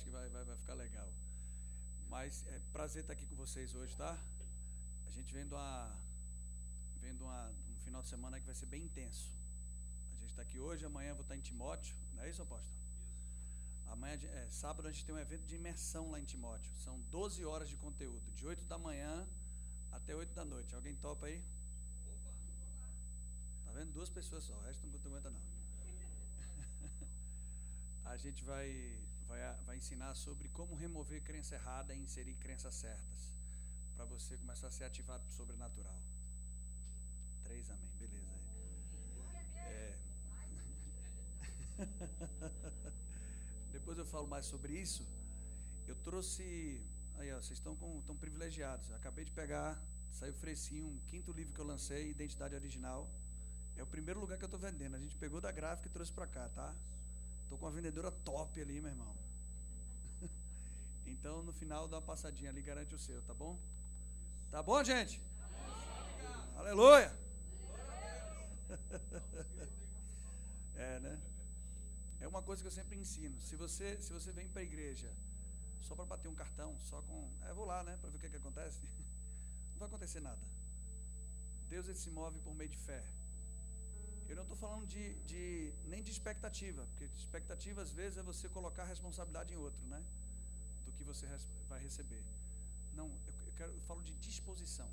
acho que vai, vai, vai ficar legal. Mas é prazer estar aqui com vocês hoje, tá? A gente vendo uma, vendo uma, um final de semana que vai ser bem intenso. A gente está aqui hoje, amanhã vou estar em Timóteo, não é isso, apóstolo? Amanhã, é, sábado, a gente tem um evento de imersão lá em Timóteo. São 12 horas de conteúdo, de 8 da manhã até 8 da noite. Alguém topa aí? Tá vendo? Duas pessoas só, o resto não aguenta não. a gente vai, vai, vai ensinar sobre como remover crença errada e inserir crenças certas. Para você começar a ser ativado para o sobrenatural. Três, amém. Beleza. É. Depois eu falo mais sobre isso. Eu trouxe. Aí, ó, vocês estão, com, estão privilegiados. Eu acabei de pegar, saiu fresquinho, um quinto livro que eu lancei, Identidade Original. É o primeiro lugar que eu estou vendendo. A gente pegou da gráfica e trouxe para cá, tá? Estou com uma vendedora top ali, meu irmão. Então, no final, dá uma passadinha ali, garante o seu, tá bom? Tá bom, gente? Aleluia! é, né? É uma coisa que eu sempre ensino. Se você, se você vem para a igreja só para bater um cartão, só com. É, vou lá, né? Para ver o que, que acontece. Não vai acontecer nada. Deus ele se move por meio de fé. Eu não estou falando de, de, nem de expectativa, porque expectativa às vezes é você colocar a responsabilidade em outro, né? Você vai receber. Não, eu, quero, eu falo de disposição.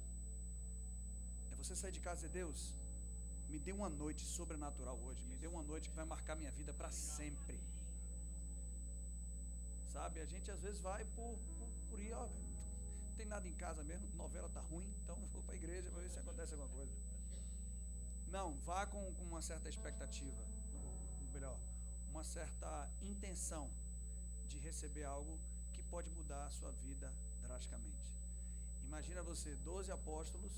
É você sair de casa e Deus, me dê uma noite sobrenatural hoje. Me dê uma noite que vai marcar minha vida para sempre. Sabe? A gente às vezes vai por, por, por ir, ó, não tem nada em casa mesmo, novela tá ruim, então vou para a igreja para ver se acontece alguma coisa. Não, vá com, com uma certa expectativa, ou melhor, uma certa intenção de receber algo pode mudar a sua vida drasticamente. Imagina você, 12 apóstolos,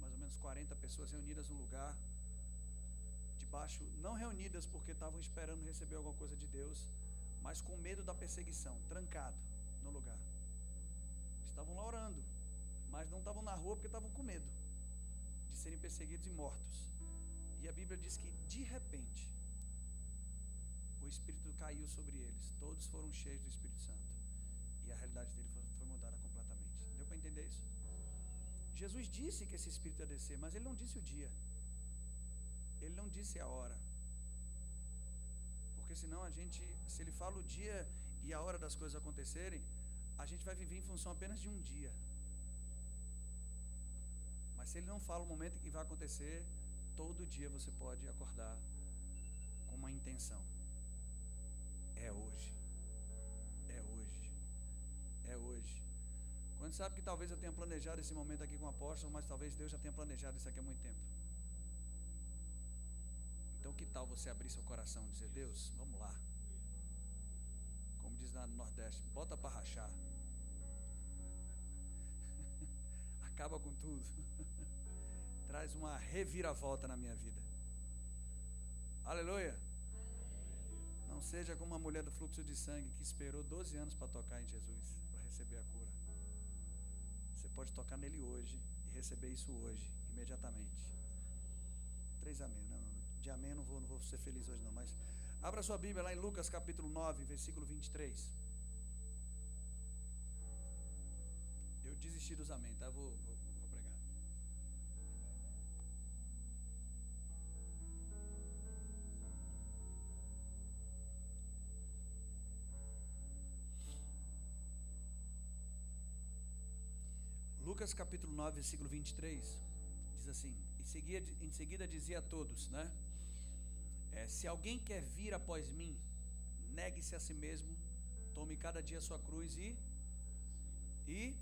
mais ou menos 40 pessoas reunidas num lugar, debaixo, não reunidas porque estavam esperando receber alguma coisa de Deus, mas com medo da perseguição, trancado no lugar. Estavam lá orando, mas não estavam na rua porque estavam com medo de serem perseguidos e mortos. E a Bíblia diz que de repente o Espírito caiu sobre eles, todos foram cheios do Espírito Santo. A realidade dele foi, foi mudada completamente. Deu para entender isso? Jesus disse que esse Espírito ia descer, mas ele não disse o dia. Ele não disse a hora. Porque senão a gente, se ele fala o dia e a hora das coisas acontecerem, a gente vai viver em função apenas de um dia. Mas se ele não fala o momento que vai acontecer, todo dia você pode acordar com uma intenção. É hoje. É hoje. Quando sabe que talvez eu tenha planejado esse momento aqui com o apóstolo, mas talvez Deus já tenha planejado isso aqui há muito tempo. Então, que tal você abrir seu coração e dizer: Deus, vamos lá. Como diz lá no Nordeste, bota para rachar. Acaba com tudo. Traz uma reviravolta na minha vida. Aleluia. Não seja como uma mulher do fluxo de sangue que esperou 12 anos para tocar em Jesus, receber a cura. Você pode tocar nele hoje e receber isso hoje, imediatamente. Três amém. Não, de amém não vou, não vou ser feliz hoje não, mas abra sua Bíblia lá em Lucas capítulo 9, versículo 23. Eu desisti dos amém, tá? Vou, vou, Lucas capítulo 9, versículo 23, diz assim: em seguida, em seguida dizia a todos, né? É, se alguém quer vir após mim, negue-se a si mesmo, tome cada dia a sua cruz e. E.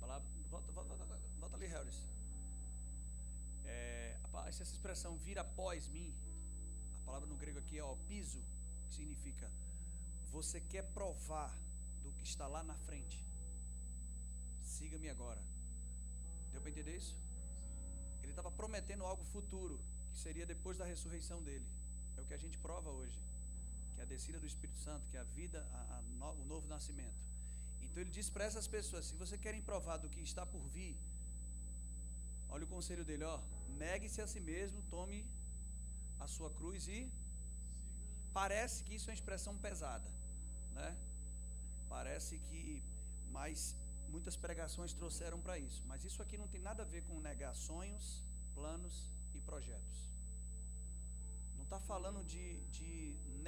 Palavra, volta, volta, volta, volta ali, Harris. É, essa expressão vir após mim, a palavra no grego aqui é ó, piso, que significa você quer provar do que está lá na frente. Siga-me agora. Deu para entender isso? Ele estava prometendo algo futuro, que seria depois da ressurreição dele. É o que a gente prova hoje, que é a descida do Espírito Santo, que é a vida, a, a no, o novo nascimento. Então ele diz para essas pessoas: se vocês querem provar do que está por vir, olha o conselho dele, ó, negue-se a si mesmo, tome a sua cruz e parece que isso é uma expressão pesada, né? Parece que mais muitas pregações trouxeram para isso, mas isso aqui não tem nada a ver com negar sonhos, planos e projetos. Não está falando de, de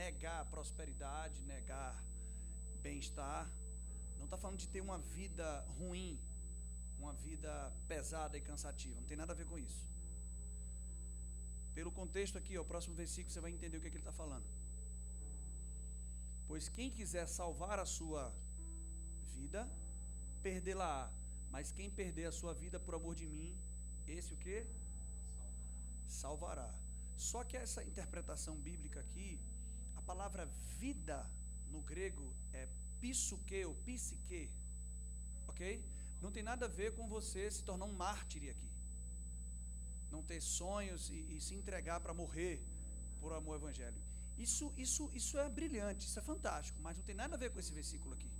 negar prosperidade, negar bem-estar. Não está falando de ter uma vida ruim, uma vida pesada e cansativa. Não tem nada a ver com isso. Pelo contexto aqui, ó, o próximo versículo, você vai entender o que, é que ele está falando. Pois quem quiser salvar a sua vida, perdê-la. Mas quem perder a sua vida por amor de mim, esse o que? Salvará. Só que essa interpretação bíblica aqui, a palavra vida no grego é psuque ou psique, ok? Não tem nada a ver com você se tornar um mártir aqui. Não ter sonhos e, e se entregar para morrer por amor ao evangelho. Isso, isso, isso é brilhante, isso é fantástico, mas não tem nada a ver com esse versículo aqui.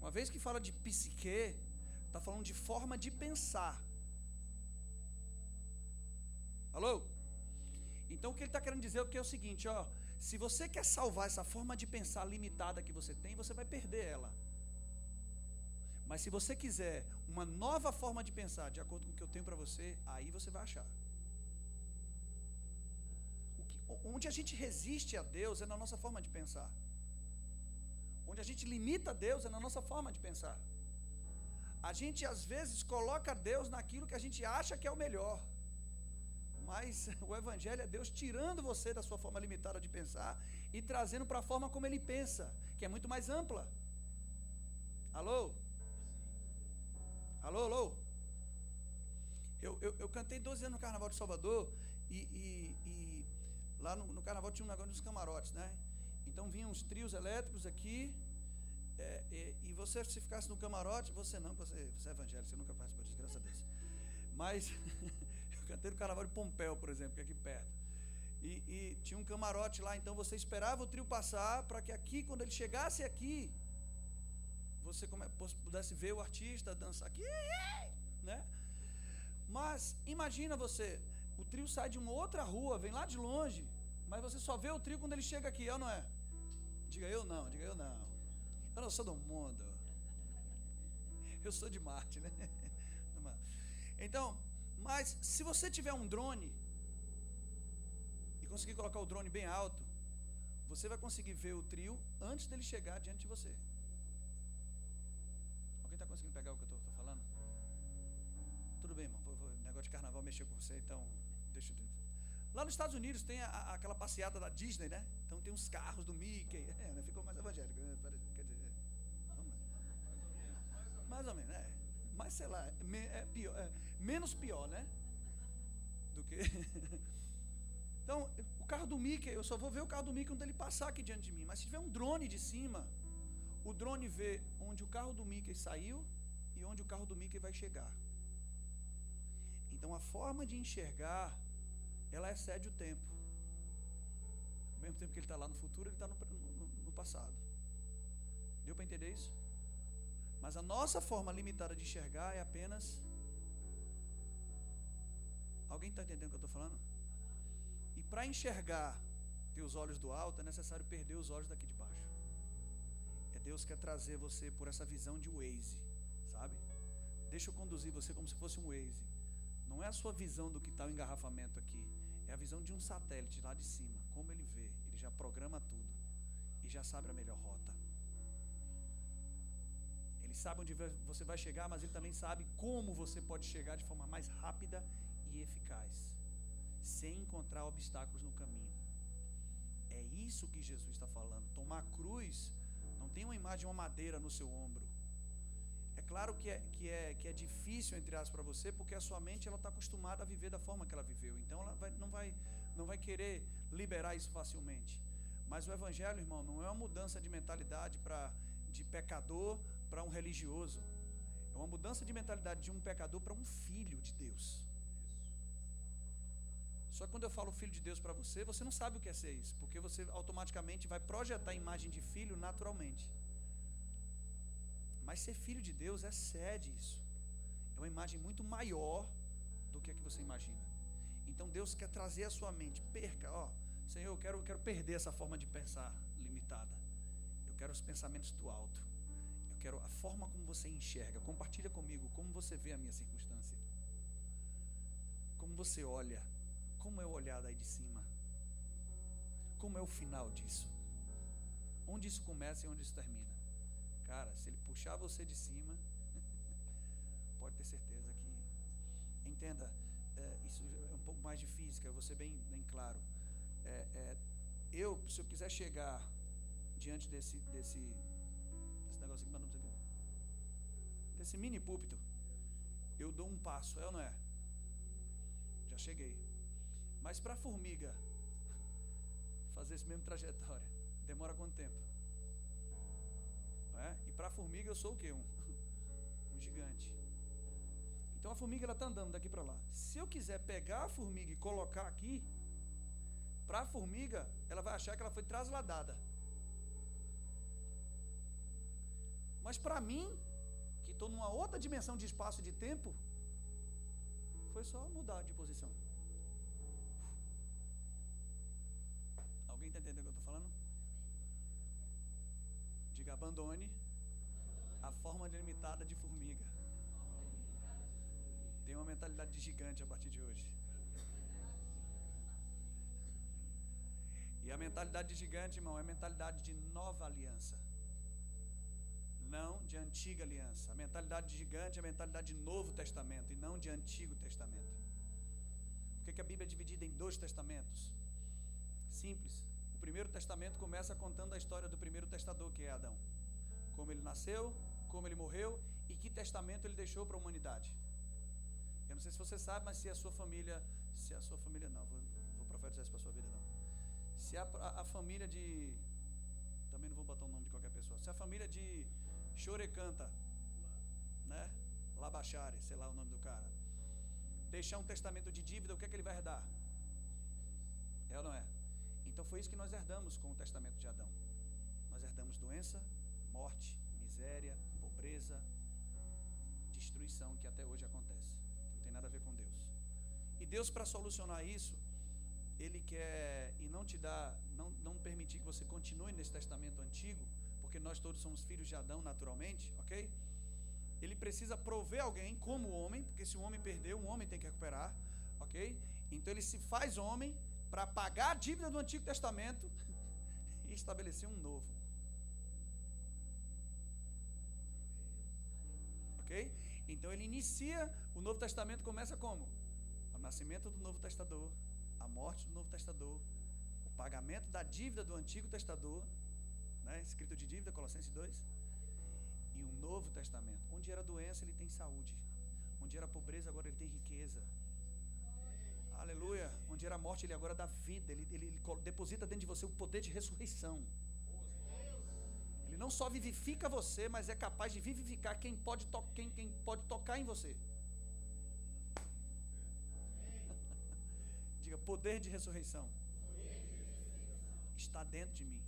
Uma vez que fala de psique, está falando de forma de pensar. Alô? Então o que ele está querendo dizer é, é o seguinte, ó, se você quer salvar essa forma de pensar limitada que você tem, você vai perder ela. Mas se você quiser uma nova forma de pensar, de acordo com o que eu tenho para você, aí você vai achar. Que, onde a gente resiste a Deus é na nossa forma de pensar. Onde a gente limita Deus é na nossa forma de pensar. A gente às vezes coloca Deus naquilo que a gente acha que é o melhor. Mas o Evangelho é Deus tirando você da sua forma limitada de pensar e trazendo para a forma como ele pensa, que é muito mais ampla. Alô? Alô, alô? Eu, eu, eu cantei 12 anos no Carnaval de Salvador e, e, e lá no, no, Carnaval tinha um negócio dos camarotes, né? Então vinham uns trios elétricos aqui é, e, e, você se ficasse no camarote, você não, você, você é evangélico, você nunca participou disso, graças a Deus. Mas eu cantei no Carnaval de Pompéu, por exemplo, que é aqui perto. E, e tinha um camarote lá, então você esperava o trio passar para que aqui, quando ele chegasse aqui, você pudesse ver o artista dançar aqui, né? Mas imagina você, o trio sai de uma outra rua, vem lá de longe, mas você só vê o trio quando ele chega aqui, é ou não é? Diga eu não, diga eu não. Eu não sou do mundo. Eu sou de Marte, né? Então, mas se você tiver um drone e conseguir colocar o drone bem alto, você vai conseguir ver o trio antes dele chegar diante de você conseguindo pegar o que eu estou falando? Tudo bem, irmão. Vou, vou, negócio de carnaval mexeu com você, então deixa eu. Lá nos Estados Unidos tem a, aquela passeada da Disney, né? Então tem uns carros do Mickey. É, né? Ficou mais evangélico, né? Quer dizer, mais ou menos, é. Mas sei lá, é pior, é, menos pior, né? Do que. então, o carro do Mickey, eu só vou ver o carro do Mickey quando ele passar aqui diante de mim. Mas se tiver um drone de cima, o drone vê onde o carro do Mickey saiu e onde o carro do Mickey vai chegar. Então a forma de enxergar, ela excede o tempo. Ao mesmo tempo que ele está lá no futuro, ele está no, no, no passado. Deu para entender isso? Mas a nossa forma limitada de enxergar é apenas. Alguém está entendendo o que eu estou falando? E para enxergar, ter os olhos do alto, é necessário perder os olhos daqui de baixo. Deus quer trazer você por essa visão de Waze, sabe? Deixa eu conduzir você como se fosse um Waze. Não é a sua visão do que está o engarrafamento aqui, é a visão de um satélite lá de cima. Como ele vê, ele já programa tudo e já sabe a melhor rota. Ele sabe onde você vai chegar, mas ele também sabe como você pode chegar de forma mais rápida e eficaz, sem encontrar obstáculos no caminho. É isso que Jesus está falando. Tomar cruz tem uma imagem de uma madeira no seu ombro. É claro que é, que é, que é difícil, entre aspas, para você, porque a sua mente ela está acostumada a viver da forma que ela viveu. Então ela vai, não, vai, não vai querer liberar isso facilmente. Mas o Evangelho, irmão, não é uma mudança de mentalidade para de pecador para um religioso. É uma mudança de mentalidade de um pecador para um filho de Deus. Só que quando eu falo filho de Deus para você, você não sabe o que é ser isso, porque você automaticamente vai projetar a imagem de filho naturalmente. Mas ser filho de Deus excede isso. É uma imagem muito maior do que a que você imagina. Então Deus quer trazer a sua mente, perca, ó, Senhor, eu quero, eu quero perder essa forma de pensar limitada. Eu quero os pensamentos do alto. Eu quero a forma como você enxerga. Compartilha comigo como você vê a minha circunstância. Como você olha. Como é o olhar daí de cima. Como é o final disso. Onde isso começa e onde isso termina. Cara, se ele puxar você de cima, pode ter certeza que. Entenda, é, isso é um pouco mais de física, eu vou ser bem, bem claro. É, é, eu, se eu quiser chegar diante desse, desse, desse negócio aqui, desse mini púlpito, eu dou um passo, é ou não é? Já cheguei. Mas para a formiga fazer esse mesmo trajetória, demora quanto tempo? É? E para a formiga eu sou o quê? Um, um gigante. Então a formiga ela está andando daqui para lá. Se eu quiser pegar a formiga e colocar aqui, para a formiga, ela vai achar que ela foi trasladada. Mas para mim, que estou numa outra dimensão de espaço e de tempo, foi só mudar de posição. Alguém está entendendo o que eu estou falando? Diga, abandone a forma delimitada de formiga. Tem uma mentalidade de gigante a partir de hoje. E a mentalidade de gigante, irmão, é a mentalidade de nova aliança. Não de antiga aliança. A mentalidade de gigante é a mentalidade de Novo Testamento e não de Antigo Testamento. Por que, que a Bíblia é dividida em dois testamentos? Simples. O primeiro testamento começa contando a história do primeiro testador, que é Adão. Como ele nasceu, como ele morreu e que testamento ele deixou para a humanidade. Eu não sei se você sabe, mas se a sua família, se a sua família não, vou, vou profetizar isso para a sua vida não. Se a, a, família de, também não vou botar o nome de qualquer pessoa, se a família de Chorecanta, né, Labachare, sei lá o nome do cara, deixar um testamento de dívida, o que é que ele vai herdar? É ou não é? Então foi isso que nós herdamos com o testamento de Adão. Nós herdamos doença, morte, miséria, pobreza, destruição que até hoje acontece. Tem nada a ver com Deus. E Deus, para solucionar isso, Ele quer e não te dá, não, não permitir que você continue nesse testamento antigo, porque nós todos somos filhos de Adão naturalmente, ok? Ele precisa prover alguém como homem, porque se o homem perdeu, um homem tem que recuperar, ok? Então ele se faz homem para pagar a dívida do Antigo Testamento e estabelecer um novo. Então ele inicia, o Novo Testamento começa como? O nascimento do Novo Testador, a morte do Novo Testador, o pagamento da dívida do Antigo Testador, né? escrito de dívida, Colossenses 2, e um Novo Testamento. Onde era doença, ele tem saúde. Onde era pobreza, agora ele tem riqueza. Aleluia. Onde era morte, ele agora dá vida. Ele, ele, ele deposita dentro de você o poder de ressurreição não só vivifica você, mas é capaz de vivificar quem pode, quem, quem pode tocar em você. Diga, poder de ressurreição está dentro de mim.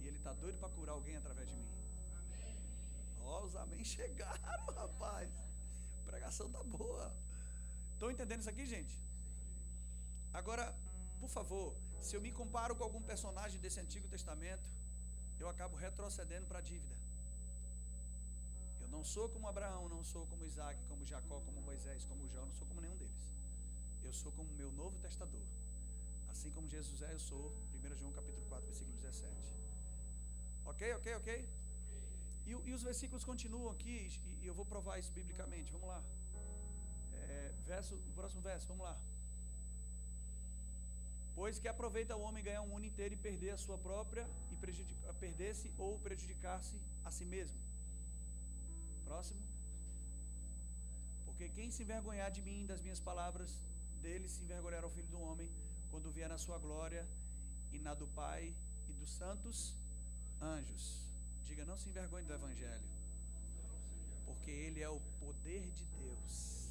E Ele está doido para curar alguém através de mim. Ó, oh, os amém chegaram, rapaz. A pregação tá boa. Estão entendendo isso aqui, gente? Agora, por favor, se eu me comparo com algum personagem desse Antigo Testamento, eu acabo retrocedendo para a dívida. Eu não sou como Abraão, não sou como Isaac, como Jacó, como Moisés, como João, não sou como nenhum deles. Eu sou como meu novo testador. Assim como Jesus é, eu sou. 1 João capítulo 4, versículo 17. Ok, ok, ok? E, e os versículos continuam aqui, e, eu vou provar isso biblicamente. Vamos lá. É, verso, próximo verso, vamos lá. Pois que aproveita o homem ganhar um mundo inteiro e perder a sua própria e perder-se ou prejudicar-se a si mesmo. Próximo. Porque quem se envergonhar de mim, das minhas palavras, dele se envergonhará o filho do homem, quando vier na sua glória e na do Pai e dos santos anjos. Diga, não se envergonhe do Evangelho, porque ele é o poder de Deus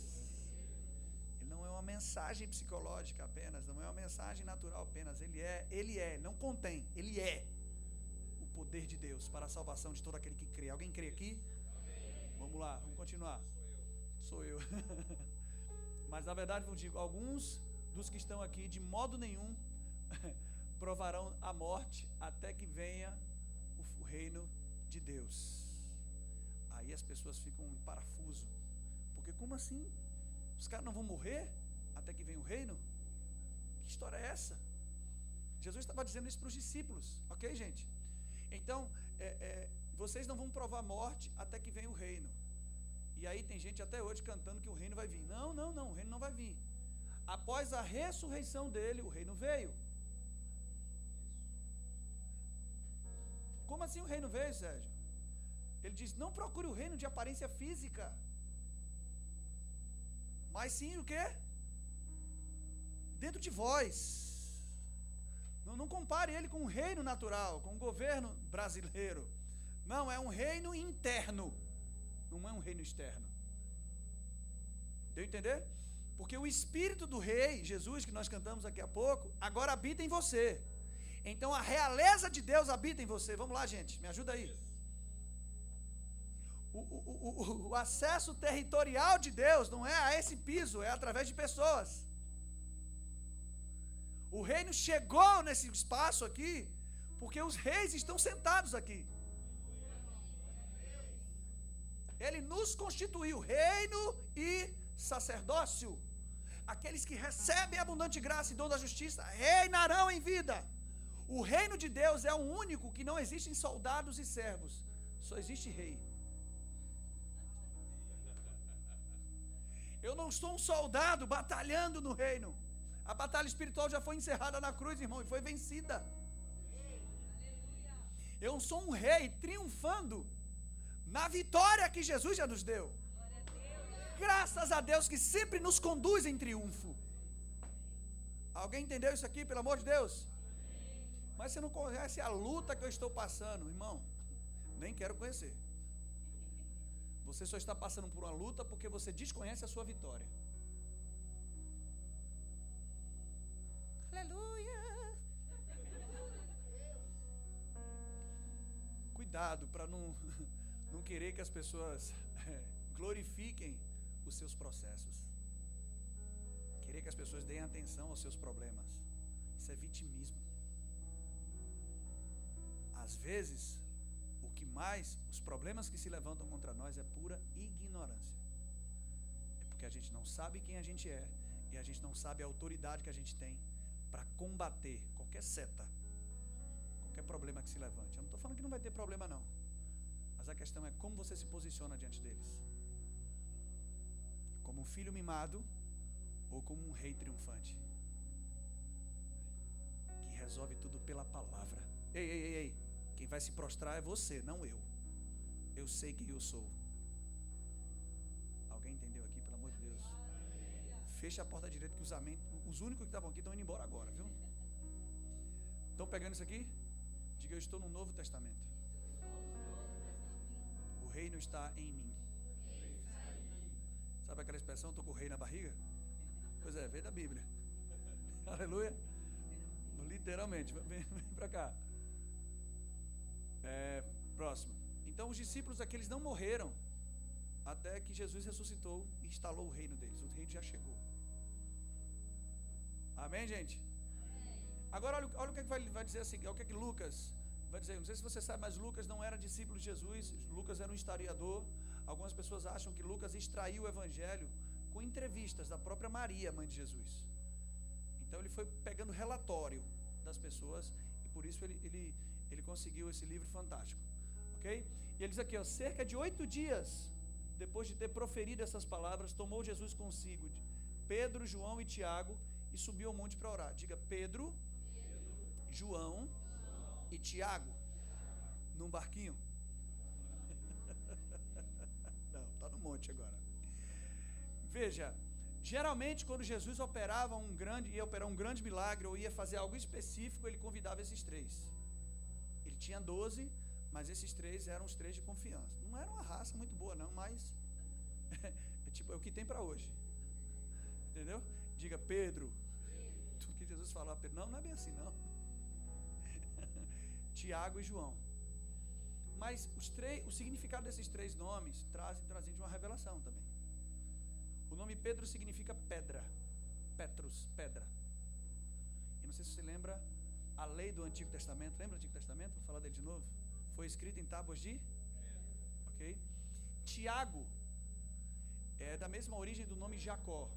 não é uma mensagem psicológica apenas, não é uma mensagem natural apenas, ele é, ele é, não contém, ele é poder de Deus para a salvação de todo aquele que crê. Alguém crê aqui? Amém. Vamos lá, vamos continuar. Sou eu. Mas na verdade, eu digo, alguns dos que estão aqui, de modo nenhum, provarão a morte até que venha o reino de Deus. Aí as pessoas ficam em parafuso. Porque como assim? Os caras não vão morrer até que venha o reino? Que história é essa? Jesus estava dizendo isso para os discípulos, ok, gente? Então, é, é, vocês não vão provar morte até que venha o reino. E aí tem gente até hoje cantando que o reino vai vir. Não, não, não, o reino não vai vir. Após a ressurreição dele, o reino veio. Como assim o reino veio, Sérgio? Ele diz: não procure o reino de aparência física. Mas sim o quê? Dentro de vós. Não, não compare ele com o reino natural, com o governo brasileiro. Não, é um reino interno. Não é um reino externo. Deu entender? Porque o espírito do rei, Jesus, que nós cantamos aqui a pouco, agora habita em você. Então a realeza de Deus habita em você. Vamos lá, gente, me ajuda aí. O, o, o, o, acesso territorial de Deus não é a esse piso, é através de pessoas. O reino chegou nesse espaço aqui, porque os reis estão sentados aqui. Ele nos constituiu reino e sacerdócio. Aqueles que recebem abundante graça e dom da justiça reinarão em vida. O reino de Deus é o único que não existe em soldados e servos, só existe rei. Eu não sou um soldado batalhando no reino. A batalha espiritual já foi encerrada na cruz, irmão, e foi vencida. Eu sou um rei triunfando na vitória que Jesus já nos deu. Graças a Deus que sempre nos conduz em triunfo. Alguém entendeu isso aqui, pelo amor de Deus? Mas você não conhece a luta que eu estou passando, irmão. Nem quero conhecer. Você só está passando por uma luta porque você desconhece a sua vitória. Aleluia. Cuidado para não, não querer que as pessoas é, glorifiquem os seus processos. Querer que as pessoas deem atenção aos seus problemas. Isso é vitimismo. Às vezes, o que mais, os problemas que se levantam contra nós é pura ignorância. É porque a gente não sabe quem a gente é e a gente não sabe a autoridade que a gente tem para combater qualquer seta, qualquer problema que se levante. Eu não estou falando que não vai ter problema, não. Mas a questão é como você se posiciona diante deles. Como um filho mimado ou como um rei triunfante que resolve tudo pela palavra. Ei, ei, ei, ei. Quem vai se prostrar é você, não eu. Eu sei quem eu sou. Alguém entendeu aqui, pelo amor de Deus? Fecha a porta direita que os amém, os únicos que estavam aqui estão indo embora agora, viu? Estão pegando isso aqui? Diga, eu estou no Novo Testamento. O reino está em mim. Sabe aquela expressão, estou com o rei na barriga? Pois é, veio da Bíblia. Aleluia. Literalmente, vem, vem para cá. É, próximo. Então os discípulos aqueles não morreram até que Jesus ressuscitou e instalou o reino deles. O reino já chegou. Amém, gente? Agora olha, olha o que, vai, vai dizer assim, olha o que, que Lucas vai dizer. Não sei se você sabe, mas Lucas não era discípulo de Jesus. Lucas era um historiador. Algumas pessoas acham que Lucas extraiu o evangelho com entrevistas da própria Maria, mãe de Jesus. Então ele foi pegando relatório das pessoas e por isso ele, ele ele conseguiu esse livro fantástico. Ok? E ele diz aqui, ó, cerca de oito dias depois de ter proferido essas palavras, tomou Jesus consigo Pedro, João e Tiago e subiu ao monte para orar. Diga Pedro, Pedro João, João, e Tiago num barquinho. Não, está no monte agora. Veja, geralmente quando Jesus operava um grande, ia operar um grande milagre ou ia fazer algo específico, ele convidava esses três tinha 12, mas esses três eram os três de confiança. Não era uma raça muito boa, não, mas é tipo é o que tem para hoje. Entendeu? Diga Pedro. Tudo que Jesus falou a Pedro. Não, não é bem assim, não. Tiago e João. Mas os três, o significado desses três nomes trazem, trazem de uma revelação também. O nome Pedro significa pedra. Petrus, pedra. E não sei se você lembra a lei do Antigo Testamento. Lembra do Antigo Testamento? Vou falar dele de novo. Foi escrito em tábuas de? Ok? Tiago é da mesma origem do nome Jacó,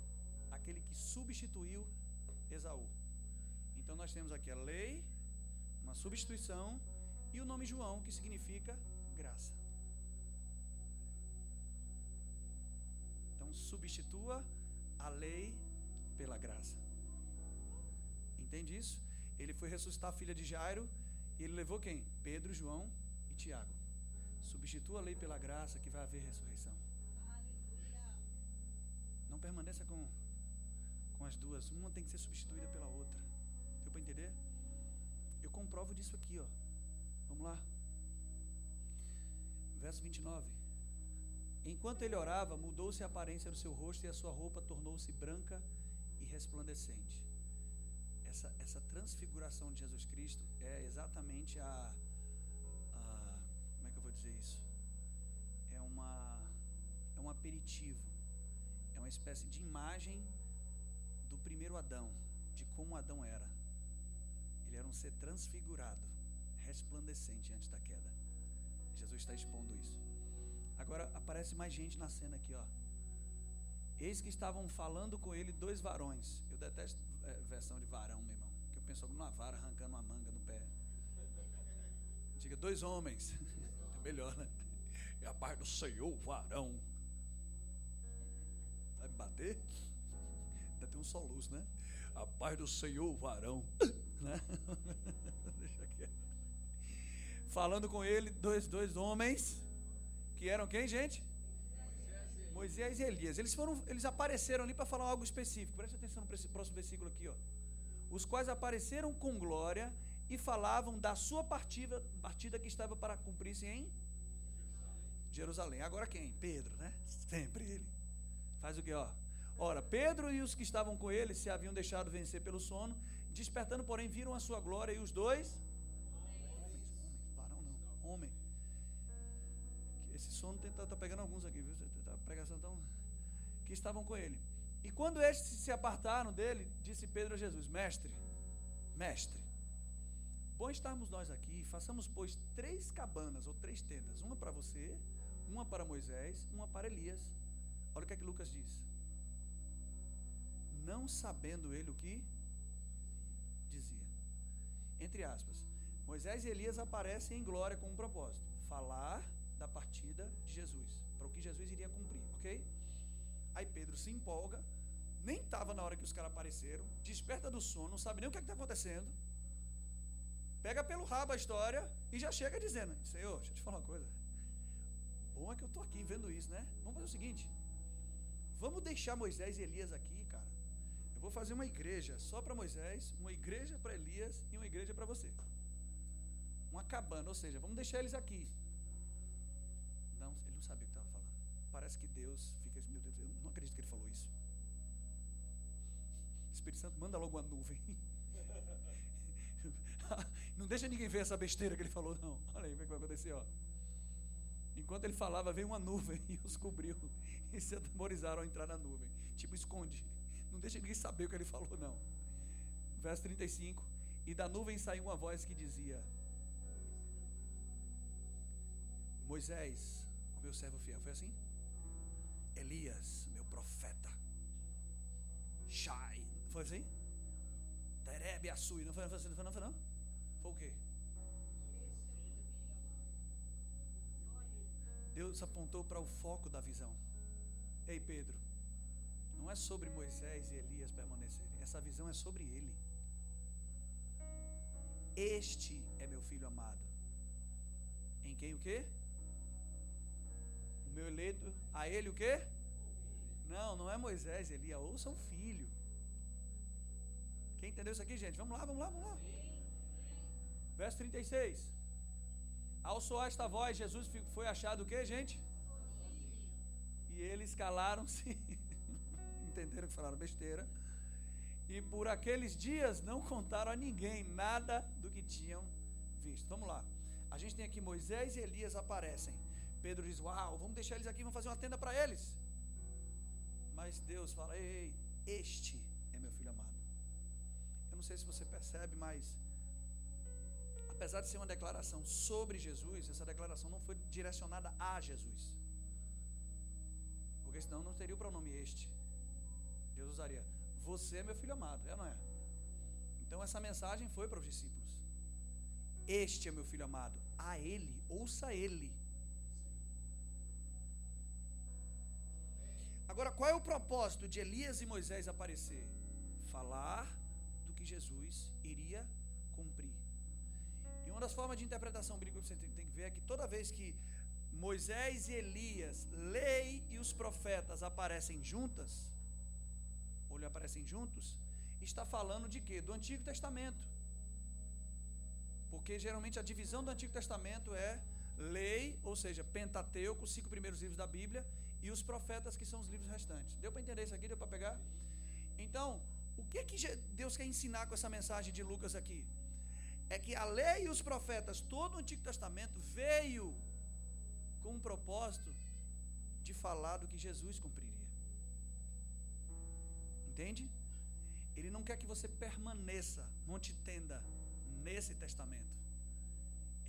aquele que substituiu Esaú. Então nós temos aqui a lei, uma substituição, e o nome João, que significa graça. Então substitua a lei pela graça. Entende isso? Ele foi ressuscitar a filha de Jairo e ele levou quem? Pedro, João e Tiago. Substitua a lei pela graça que vai haver ressurreição. Não permaneça com, com as duas. Uma tem que ser substituída pela outra. Deu para entender? Eu comprovo disso aqui, ó. Vamos lá. Verso 29. Enquanto ele orava, mudou-se a aparência do seu rosto e a sua roupa tornou-se branca e resplandecente. Essa, essa transfiguração de Jesus Cristo é exatamente a, a. Como é que eu vou dizer isso? É, uma, é um aperitivo é uma espécie de imagem do primeiro Adão, de como Adão era. Ele era um ser transfigurado, resplandecente antes da queda. Jesus está expondo isso. Agora aparece mais gente na cena aqui, ó. Eis que estavam falando com ele dois varões. Eu detesto é, versão de varão, meu irmão. Que eu penso numa vara arrancando uma manga no pé. Diga dois homens. É melhor, né? É a paz do Senhor, varão bater, ainda tem um soluço, né? A paz do Senhor, varão. Né? Deixa quieto. Falando com ele, dois, dois homens, que eram quem, gente? Moisés e Elias. Eles foram, eles apareceram ali para falar algo específico. Preste atenção no próximo versículo aqui, ó. Os quais apareceram com glória e falavam da sua partida, partida que estava para cumprir-se em Jerusalém. Agora quem? Pedro, né? Sempre ele. Faz o que, ó? Ora, Pedro e os que estavam com ele se haviam deixado vencer pelo sono, despertando, porém, viram a sua glória e os dois homens, homens, varão não, homem. Esse sono está tá pegando alguns aqui, viu? Tá, a pregação tão que estavam com ele. E quando estes se apartaram dele, disse Pedro a Jesus: Mestre, mestre, bom estarmos nós aqui, façamos, pois, três cabanas ou três tendas: uma para você, uma para Moisés, uma para Elias. Olha o que é que Lucas diz. Não sabendo ele o que dizia. Entre aspas. Moisés e Elias aparecem em glória com um propósito: falar da partida de Jesus, para o que Jesus iria cumprir, ok? Aí Pedro se empolga, nem estava na hora que os caras apareceram, desperta do sono, não sabe nem o que é está acontecendo, pega pelo rabo a história e já chega dizendo: Senhor, deixa eu te falar uma coisa. Bom é que eu estou aqui vendo isso, né? Vamos fazer o seguinte: Vamos deixar Moisés e Elias aqui, cara. Vou fazer uma igreja só para Moisés, uma igreja para Elias e uma igreja para você. Uma cabana, ou seja, vamos deixar eles aqui. Não, ele não sabia o que estava falando. Parece que Deus fica, meu Deus, eu não acredito que ele falou isso. O Espírito Santo manda logo uma nuvem. não deixa ninguém ver essa besteira que ele falou, não. Olha aí o que vai acontecer, ó. Enquanto ele falava, veio uma nuvem e os cobriu. E se atemorizaram ao entrar na nuvem. Tipo, esconde. Não deixa ninguém saber o que ele falou, não. Verso 35. E da nuvem saiu uma voz que dizia: Moisés, o meu servo fiel. Foi assim? Elias, meu profeta. Shai. Foi assim? Terebe Assui. Não foi, não foi, não foi, não foi, não? Foi o quê? Deus apontou para o foco da visão. Ei, Pedro, não é sobre Moisés e Elias permanecerem, essa visão é sobre ele. Este é meu filho amado. Em quem o quê? O meu eleito, a ele o quê? Não, não é Moisés Elias, ouça o filho. Quem entendeu isso aqui, gente? Vamos lá, vamos lá, vamos lá. Verso 36. Ao soar esta voz, Jesus foi achado o que, gente? E eles calaram-se, entenderam que falaram besteira, e por aqueles dias não contaram a ninguém nada do que tinham visto. Vamos lá. A gente tem aqui Moisés e Elias aparecem. Pedro diz: Uau, vamos deixar eles aqui, vamos fazer uma tenda para eles. Mas Deus fala: Ei, este é meu filho amado. Eu não sei se você percebe, mas apesar de ser uma declaração sobre Jesus, essa declaração não foi direcionada a Jesus. Porque senão não teria o pronome este. Deus usaria: Você é meu filho amado, é ou não é? Então essa mensagem foi para os discípulos. Este é meu filho amado, a ele, ouça ele. Agora, qual é o propósito de Elias e Moisés aparecer? Falar do que Jesus iria cumprir. E uma das formas de interpretação bíblica que você tem que ver é que toda vez que Moisés e Elias, lei e os profetas aparecem juntas, lhe aparecem juntos, está falando de quê? Do Antigo Testamento. Porque geralmente a divisão do Antigo Testamento é lei, ou seja, Pentateuco, os cinco primeiros livros da Bíblia, e os profetas, que são os livros restantes. Deu para entender isso aqui? Deu para pegar? Então, o que, que Deus quer ensinar com essa mensagem de Lucas aqui? É que a lei e os profetas, todo o Antigo Testamento, veio com um propósito de falar do que Jesus cumpriria. Entende? Ele não quer que você permaneça, monte tenda, nesse testamento.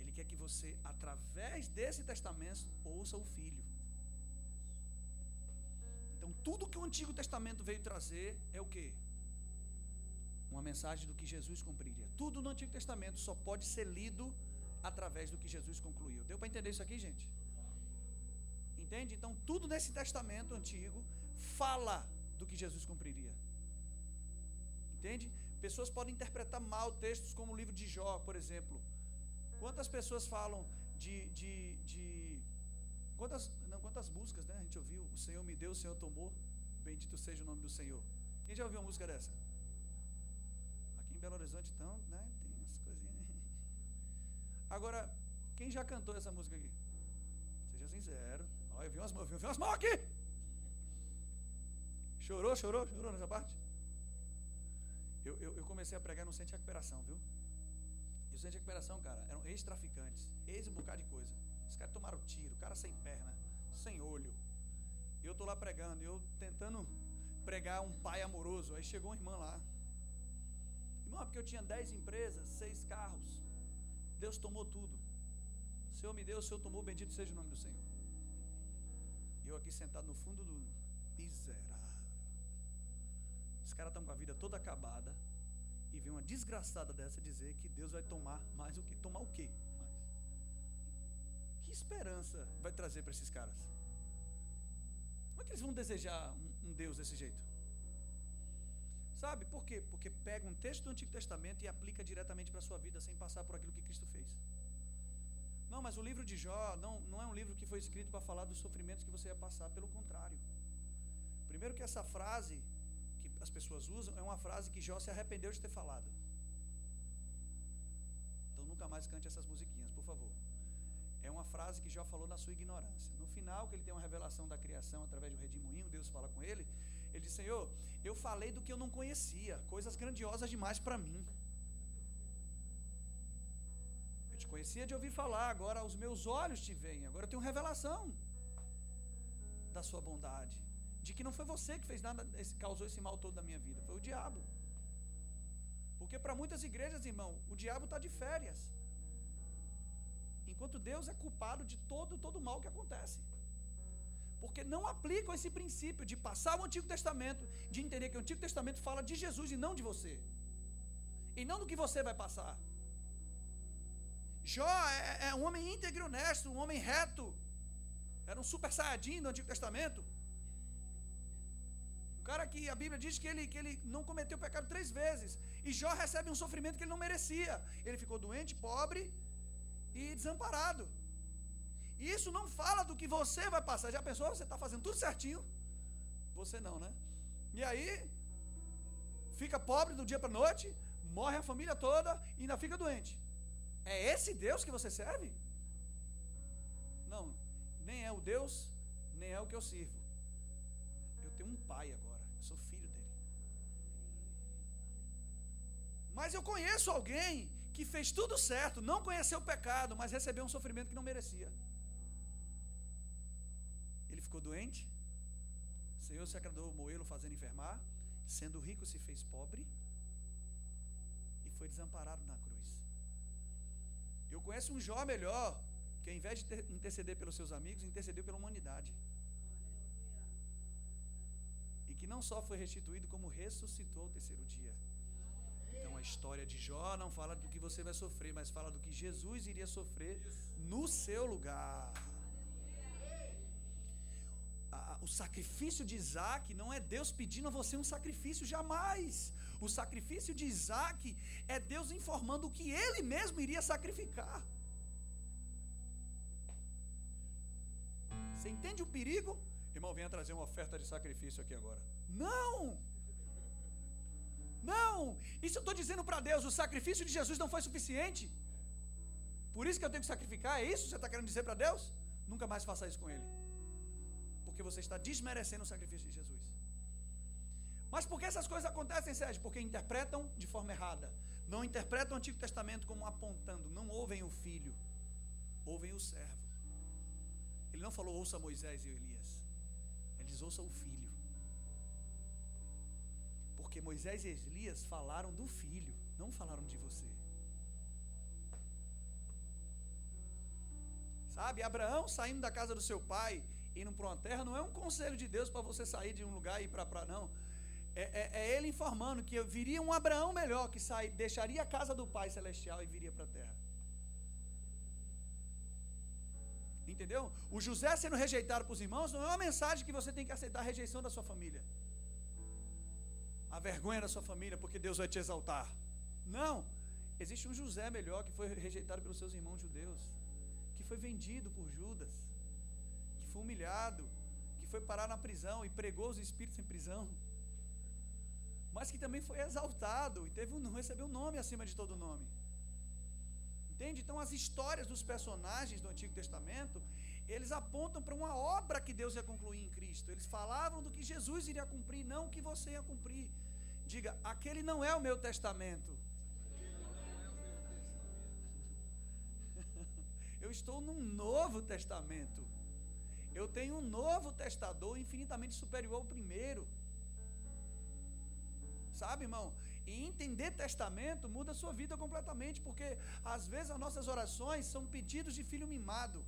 Ele quer que você, através desse testamento, ouça o Filho. Então, tudo que o Antigo Testamento veio trazer é o que? Uma mensagem do que Jesus cumpriria. Tudo no Antigo Testamento só pode ser lido através do que Jesus concluiu. Deu para entender isso aqui, gente? Entende? Então, tudo nesse testamento antigo fala do que Jesus cumpriria. Entende? Pessoas podem interpretar mal textos como o livro de Jó, por exemplo. Quantas pessoas falam de, de, de quantas, não, quantas músicas né, a gente ouviu? O Senhor me deu, o Senhor tomou. Bendito seja o nome do Senhor. Quem já ouviu uma música dessa? Aqui em Belo Horizonte, então, né? Tem umas coisinhas. Agora, quem já cantou essa música aqui? Seja sincero. Olha, eu vi umas, eu vi umas mãos aqui. Chorou, chorou, chorou nessa parte? Eu, eu, eu comecei a pregar no centro de recuperação, viu? E o centro de recuperação, cara, eram ex-traficantes, ex um bocado de coisa. Os caras tomaram tiro, cara sem perna, sem olho. E eu tô lá pregando, eu tentando pregar um pai amoroso. Aí chegou uma irmã lá. Irmã, porque eu tinha dez empresas, seis carros. Deus tomou tudo. O Senhor me deu, o Senhor tomou, bendito seja o nome do Senhor. E eu aqui sentado no fundo do miserável. Os caras estão com a vida toda acabada e vem uma desgraçada dessa dizer que Deus vai tomar mais o que? Tomar o quê? Mais. Que esperança vai trazer para esses caras? Como é que eles vão desejar um, um Deus desse jeito? Sabe por quê? Porque pega um texto do Antigo Testamento e aplica diretamente para a sua vida sem passar por aquilo que Cristo fez. Não, mas o livro de Jó não, não é um livro que foi escrito para falar dos sofrimentos que você ia passar, pelo contrário. Primeiro que essa frase as pessoas usam é uma frase que Jó se arrependeu de ter falado. Então nunca mais cante essas musiquinhas, por favor. É uma frase que Jó falou na sua ignorância. No final, que ele tem uma revelação da criação através de um redemoinho, Deus fala com ele. Ele diz: Senhor, eu falei do que eu não conhecia, coisas grandiosas demais para mim. Eu te conhecia de ouvir falar, agora os meus olhos te veem, agora eu tenho revelação da sua bondade de que não foi você que fez nada, causou esse mal todo na minha vida, foi o diabo. Porque para muitas igrejas, irmão, o diabo está de férias. Enquanto Deus é culpado de todo todo mal que acontece. Porque não aplicam esse princípio de passar o Antigo Testamento, de entender que o Antigo Testamento fala de Jesus e não de você. E não do que você vai passar. Jó é, é um homem íntegro honesto, um homem reto. Era um super saiyajin no Antigo Testamento cara que a Bíblia diz que ele, que ele não cometeu pecado três vezes. E Jó recebe um sofrimento que ele não merecia. Ele ficou doente, pobre e desamparado. E isso não fala do que você vai passar. Já pensou? Você está fazendo tudo certinho. Você não, né? E aí, fica pobre do dia para noite, morre a família toda e ainda fica doente. É esse Deus que você serve? Não, nem é o Deus, nem é o que eu sirvo. Eu tenho um pai agora. Mas eu conheço alguém que fez tudo certo, não conheceu o pecado, mas recebeu um sofrimento que não merecia. Ele ficou doente, o Senhor se agradou moê-lo, fazendo enfermar, sendo rico se fez pobre e foi desamparado na cruz. Eu conheço um Jó melhor, que ao invés de interceder pelos seus amigos, intercedeu pela humanidade. E que não só foi restituído, como ressuscitou ao terceiro dia. Então a história de Jó não fala do que você vai sofrer, mas fala do que Jesus iria sofrer no seu lugar. O sacrifício de Isaac não é Deus pedindo a você um sacrifício, jamais. O sacrifício de Isaac é Deus informando o que ele mesmo iria sacrificar. Você entende o perigo? Irmão, venha trazer uma oferta de sacrifício aqui agora. Não! Não! Isso eu estou dizendo para Deus: o sacrifício de Jesus não foi suficiente. Por isso que eu tenho que sacrificar? É isso que você está querendo dizer para Deus? Nunca mais faça isso com Ele. Porque você está desmerecendo o sacrifício de Jesus. Mas por que essas coisas acontecem, Sérgio? Porque interpretam de forma errada. Não interpretam o Antigo Testamento como apontando. Não ouvem o filho, ouvem o servo. Ele não falou ouça Moisés e Elias. Ele diz ouça o filho. Porque Moisés e Elias falaram do filho, não falaram de você. Sabe, Abraão saindo da casa do seu pai, indo para uma terra, não é um conselho de Deus para você sair de um lugar e ir para não. É, é, é, ele informando que viria um Abraão melhor, que sair, deixaria a casa do Pai Celestial e viria para a terra. Entendeu? O José sendo rejeitado por os irmãos não é uma mensagem que você tem que aceitar a rejeição da sua família a vergonha da sua família, porque Deus vai te exaltar. Não. Existe um José melhor que foi rejeitado pelos seus irmãos judeus, que foi vendido por Judas, que foi humilhado, que foi parar na prisão e pregou os espíritos em prisão, mas que também foi exaltado e teve um, recebeu um nome acima de todo nome. Entende? Então as histórias dos personagens do Antigo Testamento, eles apontam para uma obra que Deus ia concluir em Cristo. Eles falavam do que Jesus iria cumprir, não o que você ia cumprir. Diga, aquele não é o meu testamento. Eu estou num novo testamento. Eu tenho um novo testador infinitamente superior ao primeiro. Sabe, irmão? E entender testamento muda a sua vida completamente, porque às vezes as nossas orações são pedidos de filho mimado.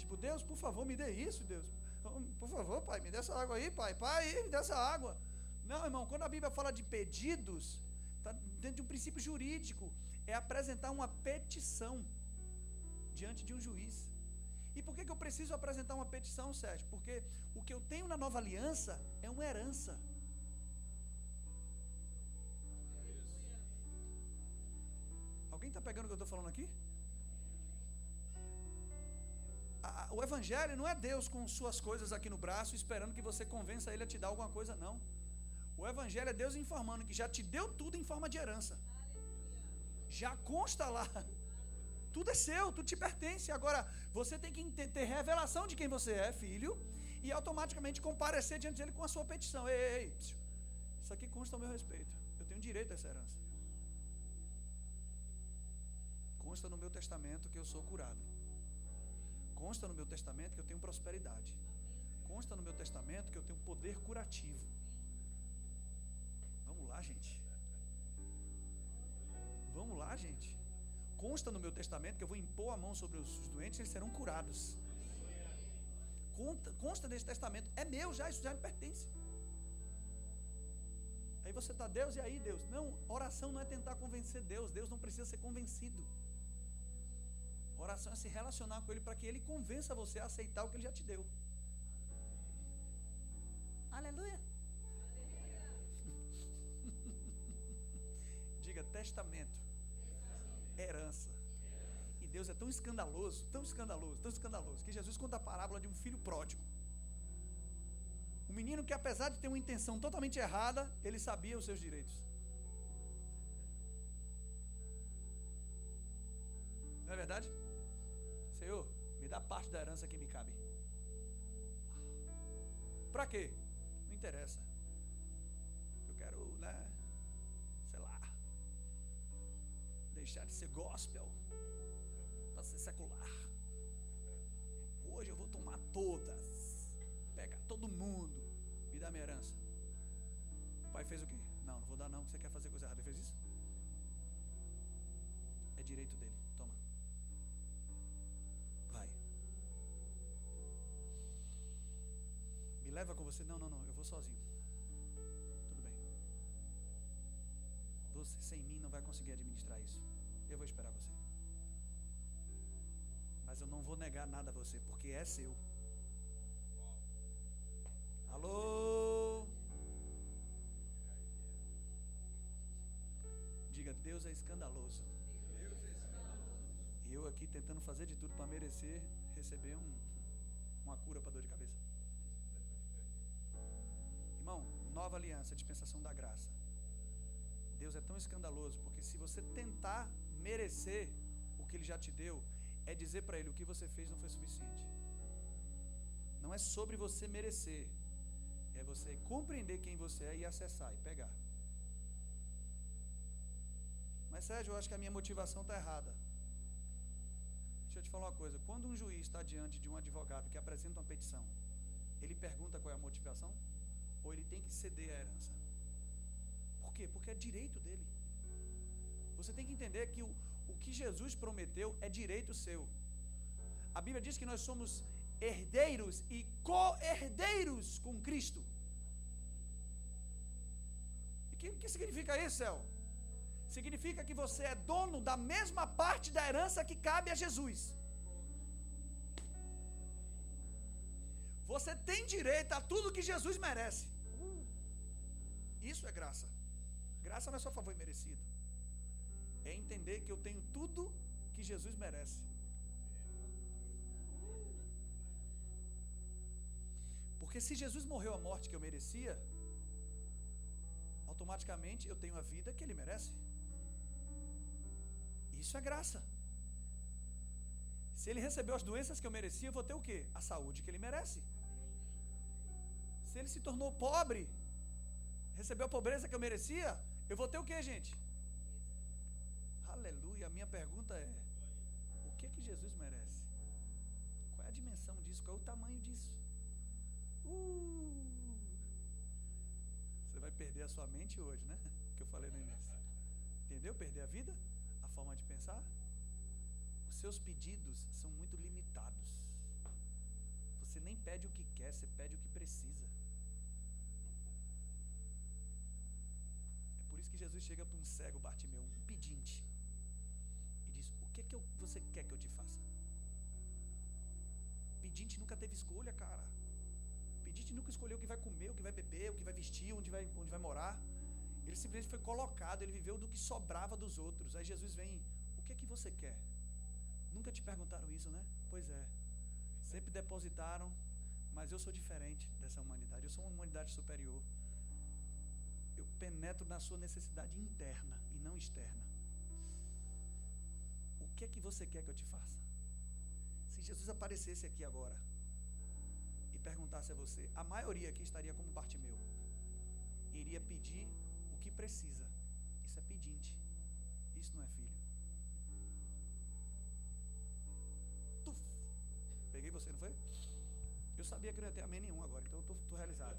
Tipo, Deus, por favor, me dê isso, Deus. Por favor, pai, me dê essa água aí, pai. Pai, me dê essa água. Não, irmão, quando a Bíblia fala de pedidos, está dentro de um princípio jurídico, é apresentar uma petição diante de um juiz. E por que, que eu preciso apresentar uma petição, Sérgio? Porque o que eu tenho na nova aliança é uma herança. Alguém está pegando o que eu estou falando aqui? o Evangelho não é Deus com suas coisas aqui no braço, esperando que você convença Ele a te dar alguma coisa, não. O Evangelho é Deus informando que já te deu tudo em forma de herança. Já consta lá. Tudo é seu, tudo te pertence. Agora, você tem que ter revelação de quem você é, filho, e automaticamente comparecer diante dele com a sua petição. Ei, ei, ei, isso aqui consta ao meu respeito. Eu tenho direito a essa herança. Consta no meu testamento que eu sou curado. Consta no meu testamento que eu tenho prosperidade. Consta no meu testamento que eu tenho poder curativo lá, gente. Vamos lá, gente. Consta no meu testamento que eu vou impor a mão sobre os doentes e eles serão curados. Consta, consta nesse testamento. É meu já, isso já me pertence. Aí você está, Deus, e aí, Deus? Não, oração não é tentar convencer Deus. Deus não precisa ser convencido. Oração é se relacionar com Ele para que Ele convença você a aceitar o que Ele já te deu. Aleluia. Diga testamento. Herança. E Deus é tão escandaloso, tão escandaloso, tão escandaloso, que Jesus conta a parábola de um filho pródigo. Um menino que, apesar de ter uma intenção totalmente errada, ele sabia os seus direitos. Não é verdade? Senhor, me dá parte da herança que me cabe. Para quê? Não interessa. Deixar de ser gospel para ser secular. Hoje eu vou tomar todas, pegar todo mundo, me dá minha herança. O pai fez o quê? Não, não vou dar não, você quer fazer coisa errada. Ele fez isso? É direito dele. Toma. Vai. Me leva com você? Não, não, não. Eu vou sozinho. Você sem mim não vai conseguir administrar isso. Eu vou esperar você. Mas eu não vou negar nada a você, porque é seu. Alô? Diga, Deus é escandaloso. E eu aqui tentando fazer de tudo para merecer receber um, uma cura para dor de cabeça. Irmão, nova aliança, dispensação da graça. Deus é tão escandaloso, porque se você tentar merecer o que Ele já te deu, é dizer para Ele o que você fez não foi suficiente. Não é sobre você merecer, é você compreender quem você é e acessar e pegar. Mas Sérgio, eu acho que a minha motivação está errada. Deixa eu te falar uma coisa: quando um juiz está diante de um advogado que apresenta uma petição, ele pergunta qual é a motivação? Ou ele tem que ceder a herança? Por quê? Porque é direito dele. Você tem que entender que o, o que Jesus prometeu é direito seu. A Bíblia diz que nós somos herdeiros e co-herdeiros com Cristo. E o que, que significa isso, céu? Significa que você é dono da mesma parte da herança que cabe a Jesus. Você tem direito a tudo que Jesus merece. Isso é graça. Graça não é só favor merecido. É entender que eu tenho tudo que Jesus merece. Porque se Jesus morreu a morte que eu merecia, automaticamente eu tenho a vida que ele merece. Isso é graça. Se ele recebeu as doenças que eu merecia, eu vou ter o quê? A saúde que ele merece. Se ele se tornou pobre, recebeu a pobreza que eu merecia, eu vou ter o quê, gente? Aleluia. A minha pergunta é: o que que Jesus merece? Qual é a dimensão disso? Qual é o tamanho disso? Uh, você vai perder a sua mente hoje, né? Que eu falei no início. Entendeu? Perder a vida? A forma de pensar? Os seus pedidos são muito limitados. Você nem pede o que quer, você pede o que precisa. Por isso que Jesus chega para um cego Bartimeu, um pedinte, e diz: O que, que eu, você quer que eu te faça? Pedinte nunca teve escolha, cara. Pedinte nunca escolheu o que vai comer, o que vai beber, o que vai vestir, onde vai, onde vai morar. Ele simplesmente foi colocado, ele viveu do que sobrava dos outros. Aí Jesus vem: O que é que você quer? Nunca te perguntaram isso, né? Pois é. Sempre depositaram, mas eu sou diferente dessa humanidade. Eu sou uma humanidade superior. Eu penetro na sua necessidade interna e não externa. O que é que você quer que eu te faça? Se Jesus aparecesse aqui agora e perguntasse a você, a maioria aqui estaria como Bartimeu. Iria pedir o que precisa. Isso é pedinte. Isso não é filho. Tuf. Peguei você, não foi? Eu sabia que não ia ter amém nenhum agora, então eu estou realizado.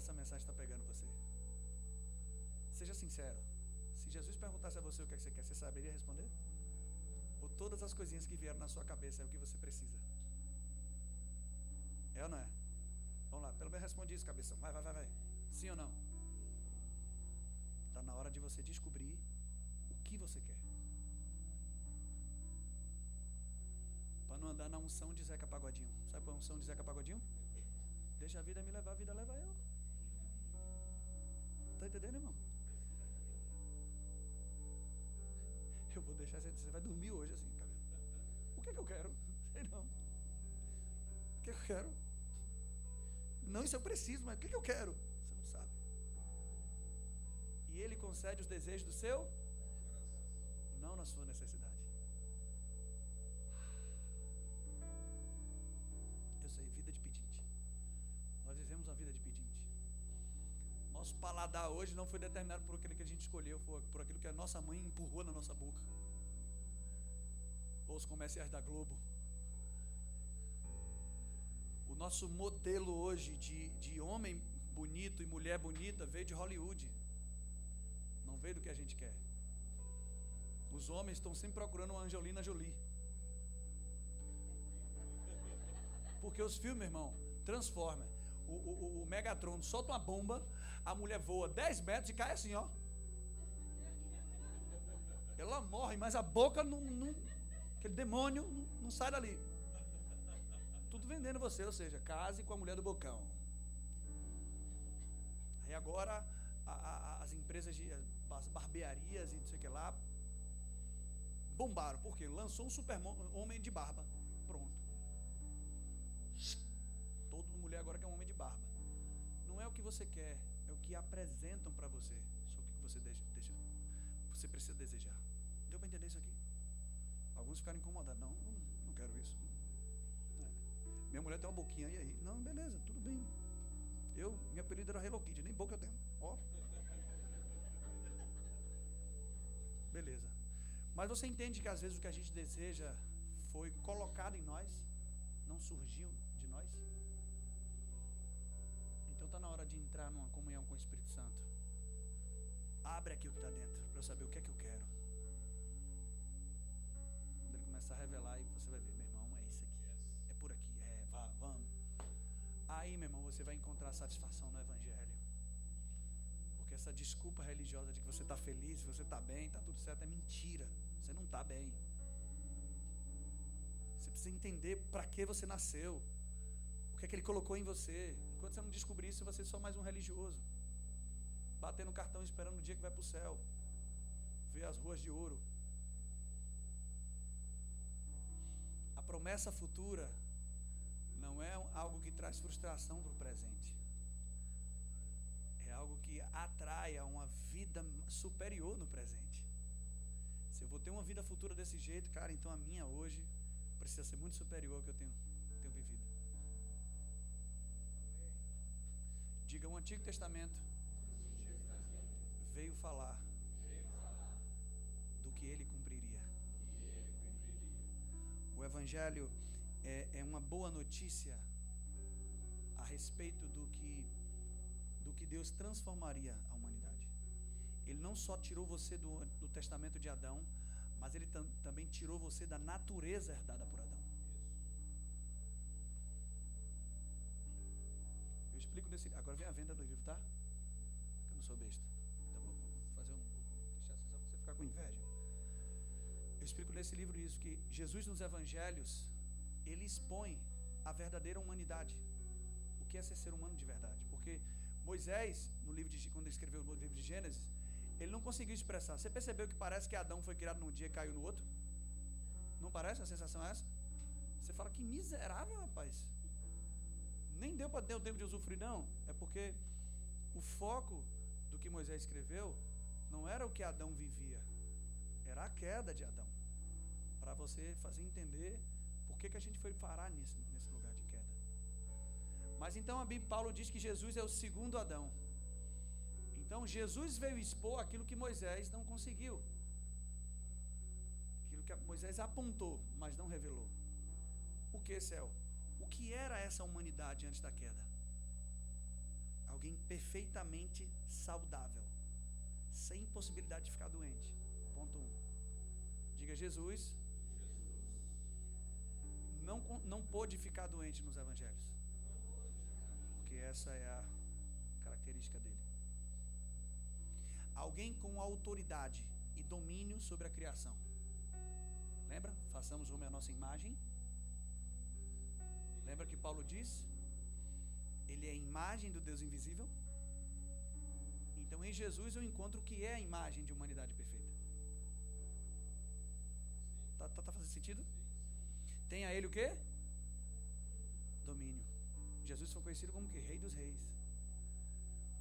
Essa mensagem está pegando você. Seja sincero. Se Jesus perguntasse a você o que, é que você quer, você saberia responder? Ou todas as coisinhas que vieram na sua cabeça é o que você precisa? É ou não é? Vamos lá, pelo menos responde isso, cabeção. Vai, vai, vai, vai. Sim ou não? Está na hora de você descobrir o que você quer. Para não andar na unção de Zeca Pagodinho. Sabe qual é a unção de Zeca Pagodinho? Deixa a vida me levar, a vida leva eu. Está entendendo, irmão? Eu vou deixar você, você vai dormir hoje assim, cara. O que é que eu quero? Sei não. O que é que eu quero? Não, isso eu preciso, mas o que é que eu quero? Você não sabe. E ele concede os desejos do seu? Não na sua necessidade. Nosso paladar hoje não foi determinado por aquilo que a gente escolheu, foi por aquilo que a nossa mãe empurrou na nossa boca. Ou os comerciais da Globo. O nosso modelo hoje de, de homem bonito e mulher bonita veio de Hollywood. Não veio do que a gente quer. Os homens estão sempre procurando uma Angelina Jolie. Porque os filmes, irmão, transformam. O, o, o Megatron solta uma bomba, a mulher voa 10 metros e cai assim, ó. Ela morre, mas a boca não. não aquele demônio não, não sai dali. Tudo vendendo você, ou seja, case com a mulher do bocão. Aí agora a, a, as empresas de as barbearias e não sei o que lá bombaram. Por quê? Lançou um super homem de barba. Pronto. Todo mulher agora quer um homem de barba. Não é o que você quer, que apresentam para você. Só que você deixa, deixa, você precisa desejar. Deu para entender isso aqui? Alguns ficaram incomodados. Não, não, quero isso. É. Minha mulher tem uma boquinha aí, aí. Não, beleza, tudo bem. Eu, minha apelido era Hello Kitty, nem boca eu tenho. Ó. Beleza. Mas você entende que às vezes o que a gente deseja foi colocado em nós, não surgiu de nós? Está na hora de entrar numa comunhão com o Espírito Santo. Abre aqui o que está dentro, para eu saber o que é que eu quero. Quando ele começar a revelar, aí você vai ver, meu irmão, é isso aqui. É por aqui, é, vá, vamos. Aí, meu irmão, você vai encontrar satisfação no Evangelho essa desculpa religiosa de que você está feliz, você está bem, está tudo certo, é mentira. Você não está bem. Você precisa entender para que você nasceu, o que é que ele colocou em você. Enquanto você não descobrir isso, você é só mais um religioso, batendo cartão esperando o dia que vai para o céu, ver as ruas de ouro. A promessa futura não é algo que traz frustração para o presente algo que atrai a uma vida superior no presente. Se eu vou ter uma vida futura desse jeito, cara, então a minha hoje precisa ser muito superior ao que eu tenho, Diga, o Antigo Testamento veio falar do que ele cumpriria. O Evangelho é, é uma boa notícia a respeito do que do que Deus transformaria a humanidade. Ele não só tirou você do, do testamento de Adão, mas ele tam, também tirou você da natureza herdada por Adão. Explico nesse. Agora vem a venda do livro, tá? Eu não sou besta. Então vou, fazer um. Deixar só você ficar com inveja. Eu explico nesse livro isso, que Jesus nos evangelhos, ele expõe a verdadeira humanidade. O que é ser ser humano de verdade. Porque Moisés, no livro de, quando ele escreveu o livro de Gênesis, ele não conseguiu expressar. Você percebeu que parece que Adão foi criado num dia e caiu no outro? Não parece? A sensação é essa? Você fala que miserável, rapaz. Nem deu para ter o tempo de usufruir, não. É porque o foco do que Moisés escreveu não era o que Adão vivia, era a queda de Adão. Para você fazer entender por que, que a gente foi parar nisso, nesse lugar de queda. Mas então a Bíblia Paulo diz que Jesus é o segundo Adão. Então Jesus veio expor aquilo que Moisés não conseguiu. Aquilo que Moisés apontou, mas não revelou. O que, céu? O que era essa humanidade antes da queda? Alguém perfeitamente saudável, sem possibilidade de ficar doente. Ponto 1. Um. Diga Jesus. Não, não pôde ficar doente nos evangelhos porque essa é a característica dele. Alguém com autoridade e domínio sobre a criação. Lembra? Façamos homem a nossa imagem. Lembra que Paulo diz? Ele é a imagem do Deus invisível. Então em Jesus eu encontro o que é a imagem de humanidade perfeita. Tá, tá, tá fazendo sentido? Tem a ele o quê? Domínio. Jesus foi conhecido como que Rei dos Reis.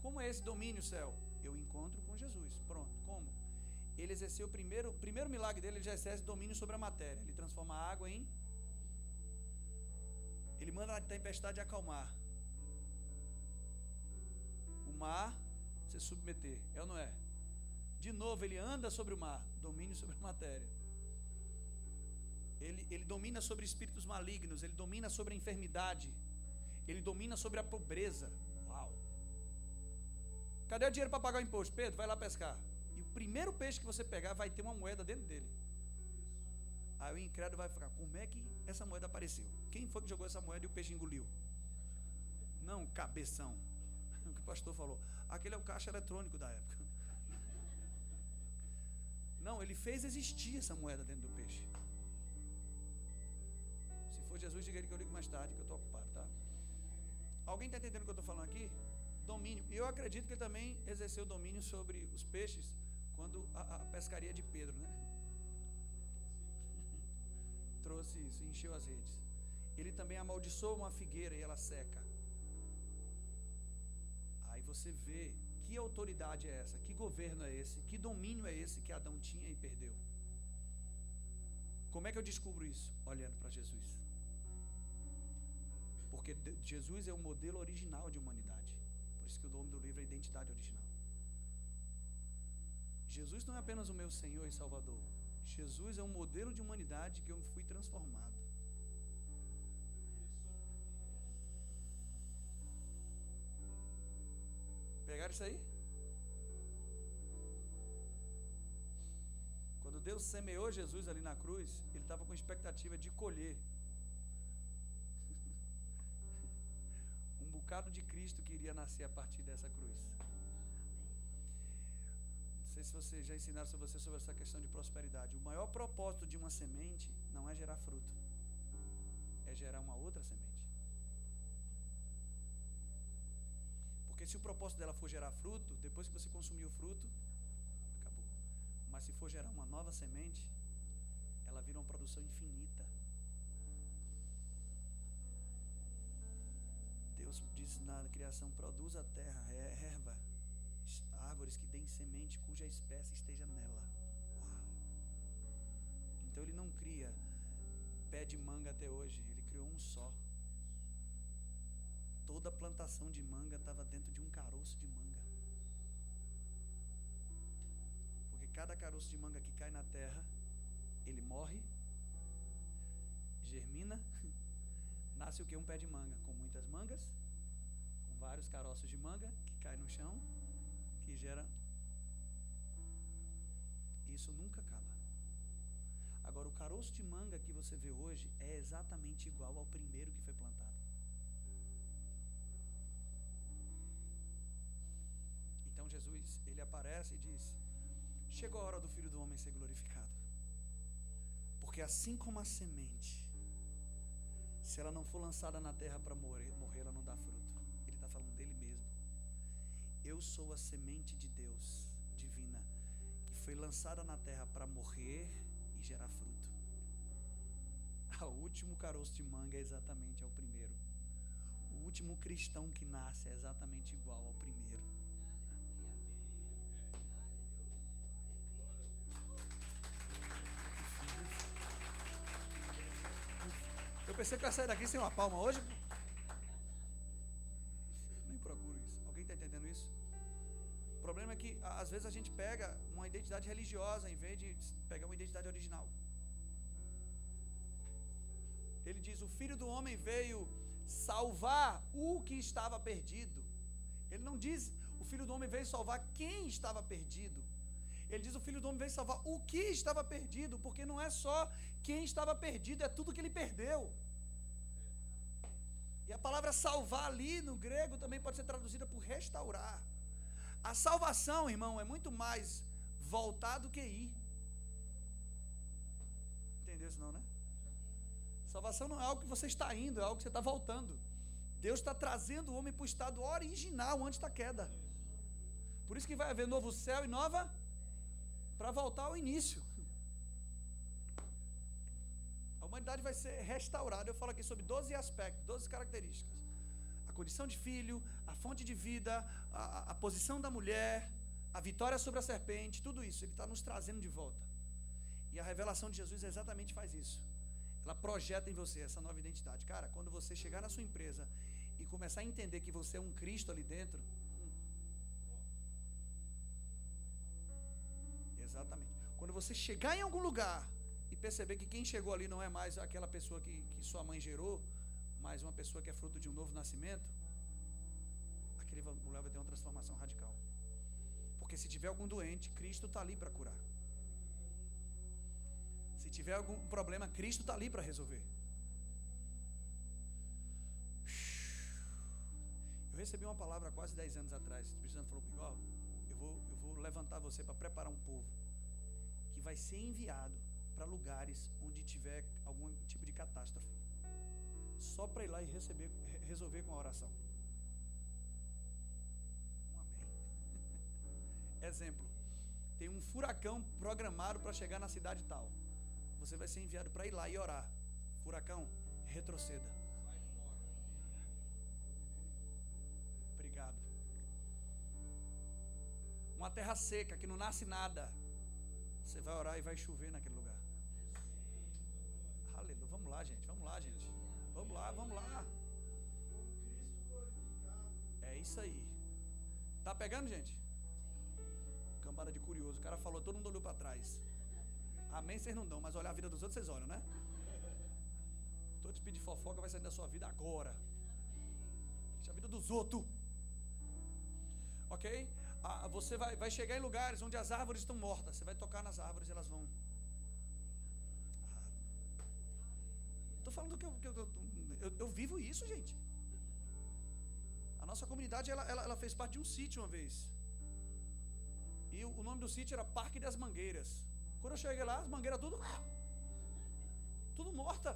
Como é esse domínio, céu? Eu encontro com Jesus. Pronto. Como? Ele exerceu o primeiro, primeiro milagre dele, ele já exerce domínio sobre a matéria. Ele transforma a água em. Ele manda a tempestade acalmar. O mar se submeter. É ou não é? De novo, ele anda sobre o mar, domínio sobre a matéria. Ele, ele domina sobre espíritos malignos, ele domina sobre a enfermidade, Ele domina sobre a pobreza. Uau. Cadê o dinheiro para pagar o imposto? Pedro, vai lá pescar. E o primeiro peixe que você pegar vai ter uma moeda dentro dele. Aí o incrédulo vai ficar: como é que essa moeda apareceu? Quem foi que jogou essa moeda e o peixe engoliu? Não, cabeção. O que o pastor falou. Aquele é o caixa eletrônico da época. Não, ele fez existir essa moeda dentro do peixe. Se for Jesus, diga ele que eu ligo mais tarde, que eu estou ocupado, tá? Alguém está entendendo o que eu estou falando aqui? Domínio. Eu acredito que ele também exerceu domínio sobre os peixes quando a, a pescaria de Pedro, né? Trouxe isso, encheu as redes. Ele também amaldiçoou uma figueira e ela seca. Aí você vê que autoridade é essa? Que governo é esse? Que domínio é esse que Adão tinha e perdeu? Como é que eu descubro isso? Olhando para Jesus. Porque Jesus é o modelo original de humanidade. Por isso que o nome do livro é Identidade Original. Jesus não é apenas o meu Senhor e Salvador. Jesus é um modelo de humanidade que eu fui transformado. Pegaram isso aí? Quando Deus semeou Jesus ali na cruz, ele estava com expectativa de colher um bocado de Cristo que iria nascer a partir dessa cruz. Sei se vocês já ensinaram sobre você sobre essa questão de prosperidade. O maior propósito de uma semente não é gerar fruto, é gerar uma outra semente. Porque se o propósito dela for gerar fruto, depois que você consumir o fruto, acabou. Mas se for gerar uma nova semente, ela vira uma produção infinita. Deus diz na criação: produz a terra, é erva, árvores que deem semente, cuja espécie esteja nela. Uau. Então ele não cria pé de manga até hoje, ele criou um só. Toda plantação de manga estava dentro de um caroço de manga. Porque cada caroço de manga que cai na terra, ele morre, germina, nasce o que? Um pé de manga, com muitas mangas, com vários caroços de manga que cai no chão, que gera. Isso nunca acaba. Agora, o caroço de manga que você vê hoje é exatamente igual ao primeiro que foi plantado. Jesus, ele aparece e diz: Chegou a hora do filho do homem ser glorificado. Porque assim como a semente, se ela não for lançada na terra para morrer, morrer, ela não dá fruto. Ele está falando dele. Eu sou a semente de Deus divina, que foi lançada na terra para morrer e gerar fruto. O último caroço de manga é exatamente ao primeiro. O último cristão que nasce é exatamente igual ao primeiro. pensei que ia sair daqui sem uma palma hoje. Que às vezes a gente pega uma identidade religiosa em vez de pegar uma identidade original. Ele diz: O filho do homem veio salvar o que estava perdido. Ele não diz: O filho do homem veio salvar quem estava perdido. Ele diz: O filho do homem veio salvar o que estava perdido, porque não é só quem estava perdido, é tudo que ele perdeu. E a palavra salvar ali no grego também pode ser traduzida por restaurar. A salvação, irmão, é muito mais voltar do que ir. Entendeu isso não, né? Salvação não é algo que você está indo, é algo que você está voltando. Deus está trazendo o homem para o estado original antes da queda. Por isso que vai haver novo céu e nova para voltar ao início humanidade vai ser restaurada. Eu falo aqui sobre 12 aspectos, 12 características: a condição de filho, a fonte de vida, a, a posição da mulher, a vitória sobre a serpente, tudo isso. Ele está nos trazendo de volta. E a revelação de Jesus exatamente faz isso. Ela projeta em você essa nova identidade. Cara, quando você chegar na sua empresa e começar a entender que você é um Cristo ali dentro. Hum. Exatamente. Quando você chegar em algum lugar e perceber que quem chegou ali não é mais aquela pessoa que, que sua mãe gerou, mas uma pessoa que é fruto de um novo nascimento, aquele mulher vai ter uma transformação radical. Porque se tiver algum doente, Cristo está ali para curar. Se tiver algum problema, Cristo está ali para resolver. Eu recebi uma palavra quase 10 anos atrás. O Espírito Santo falou comigo: ó, eu vou, eu vou levantar você para preparar um povo que vai ser enviado para lugares onde tiver algum tipo de catástrofe. Só para ir lá e receber, resolver com a oração. Um amém. Exemplo: tem um furacão programado para chegar na cidade tal. Você vai ser enviado para ir lá e orar. Furacão, retroceda. Obrigado. Uma terra seca que não nasce nada. Você vai orar e vai chover naquele lugar. Aleluia. Vamos lá, gente. Vamos lá, gente. Vamos lá, vamos lá. É isso aí. Tá pegando, gente? Cambada de curioso. O cara falou, todo mundo olhou para trás. Amém, vocês não dão, mas olhar a vida dos outros vocês olham, né? Todo tipo de fofoca vai sair da sua vida agora. Deixa a vida dos outros. Ok? Ah, você vai, vai chegar em lugares onde as árvores estão mortas. Você vai tocar nas árvores, elas vão. Falando que eu, que eu, eu, eu, vivo isso, gente. A nossa comunidade ela, ela, ela fez parte de um sítio uma vez. E o, o nome do sítio era Parque das Mangueiras. Quando eu cheguei lá, as mangueiras tudo. Tudo morta.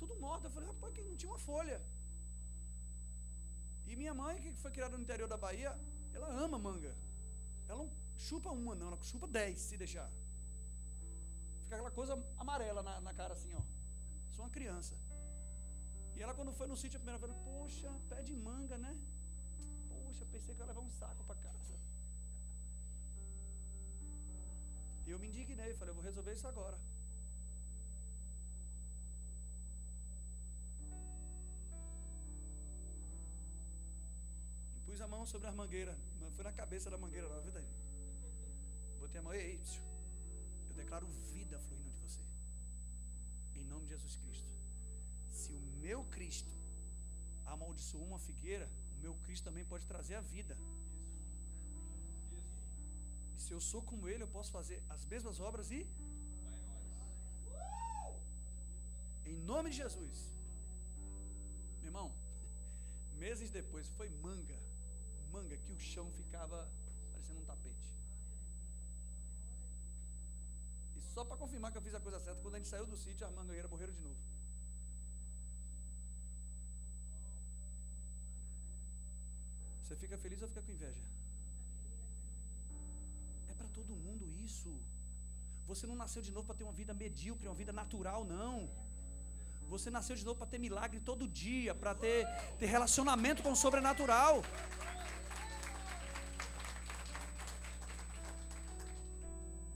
Tudo morta. Eu falei, rapaz, que não tinha uma folha. E minha mãe, que foi criada no interior da Bahia, ela ama manga. Ela não chupa uma, não, ela chupa dez, se deixar. Aquela coisa amarela na, na cara assim, ó. Sou uma criança. E ela, quando foi no sítio a primeira vez, poxa, pé de manga, né? Poxa, pensei que ia levar um saco para casa. E eu me indignei, falei, eu vou resolver isso agora. Pus a mão sobre a mangueira, foi na cabeça da mangueira, viu, Danilo? Botei a mão, ei, eu declaro vida fluindo de você. Em nome de Jesus Cristo. Se o meu Cristo amaldiçoou uma figueira, o meu Cristo também pode trazer a vida se eu sou como ele, eu posso fazer as mesmas obras e. Em nome de Jesus. Meu irmão, meses depois foi manga. Manga que o chão ficava parecendo um tapete. Só para confirmar que eu fiz a coisa certa, quando a gente saiu do sítio, as mangueiras morreram de novo. Você fica feliz ou fica com inveja? para todo mundo isso. Você não nasceu de novo para ter uma vida medíocre, uma vida natural, não. Você nasceu de novo para ter milagre todo dia, para ter, ter relacionamento com o sobrenatural.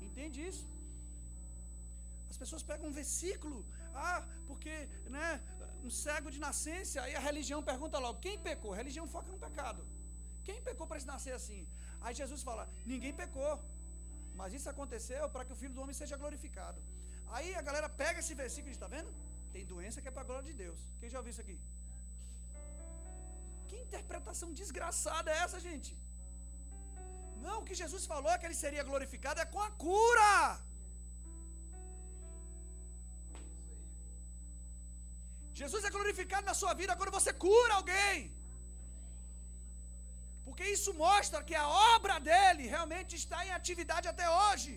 Entende isso? As pessoas pegam um versículo, ah, porque, né, um cego de nascença, aí a religião pergunta logo: quem pecou? A religião foca no pecado. Quem pecou para nascer assim? Aí Jesus fala: ninguém pecou. Mas isso aconteceu para que o Filho do Homem seja glorificado. Aí a galera pega esse versículo e está vendo? Tem doença que é para a glória de Deus. Quem já ouviu isso aqui? Que interpretação desgraçada é essa, gente? Não, o que Jesus falou é que ele seria glorificado é com a cura. Jesus é glorificado na sua vida quando você cura alguém. Porque isso mostra que a obra dele realmente está em atividade até hoje.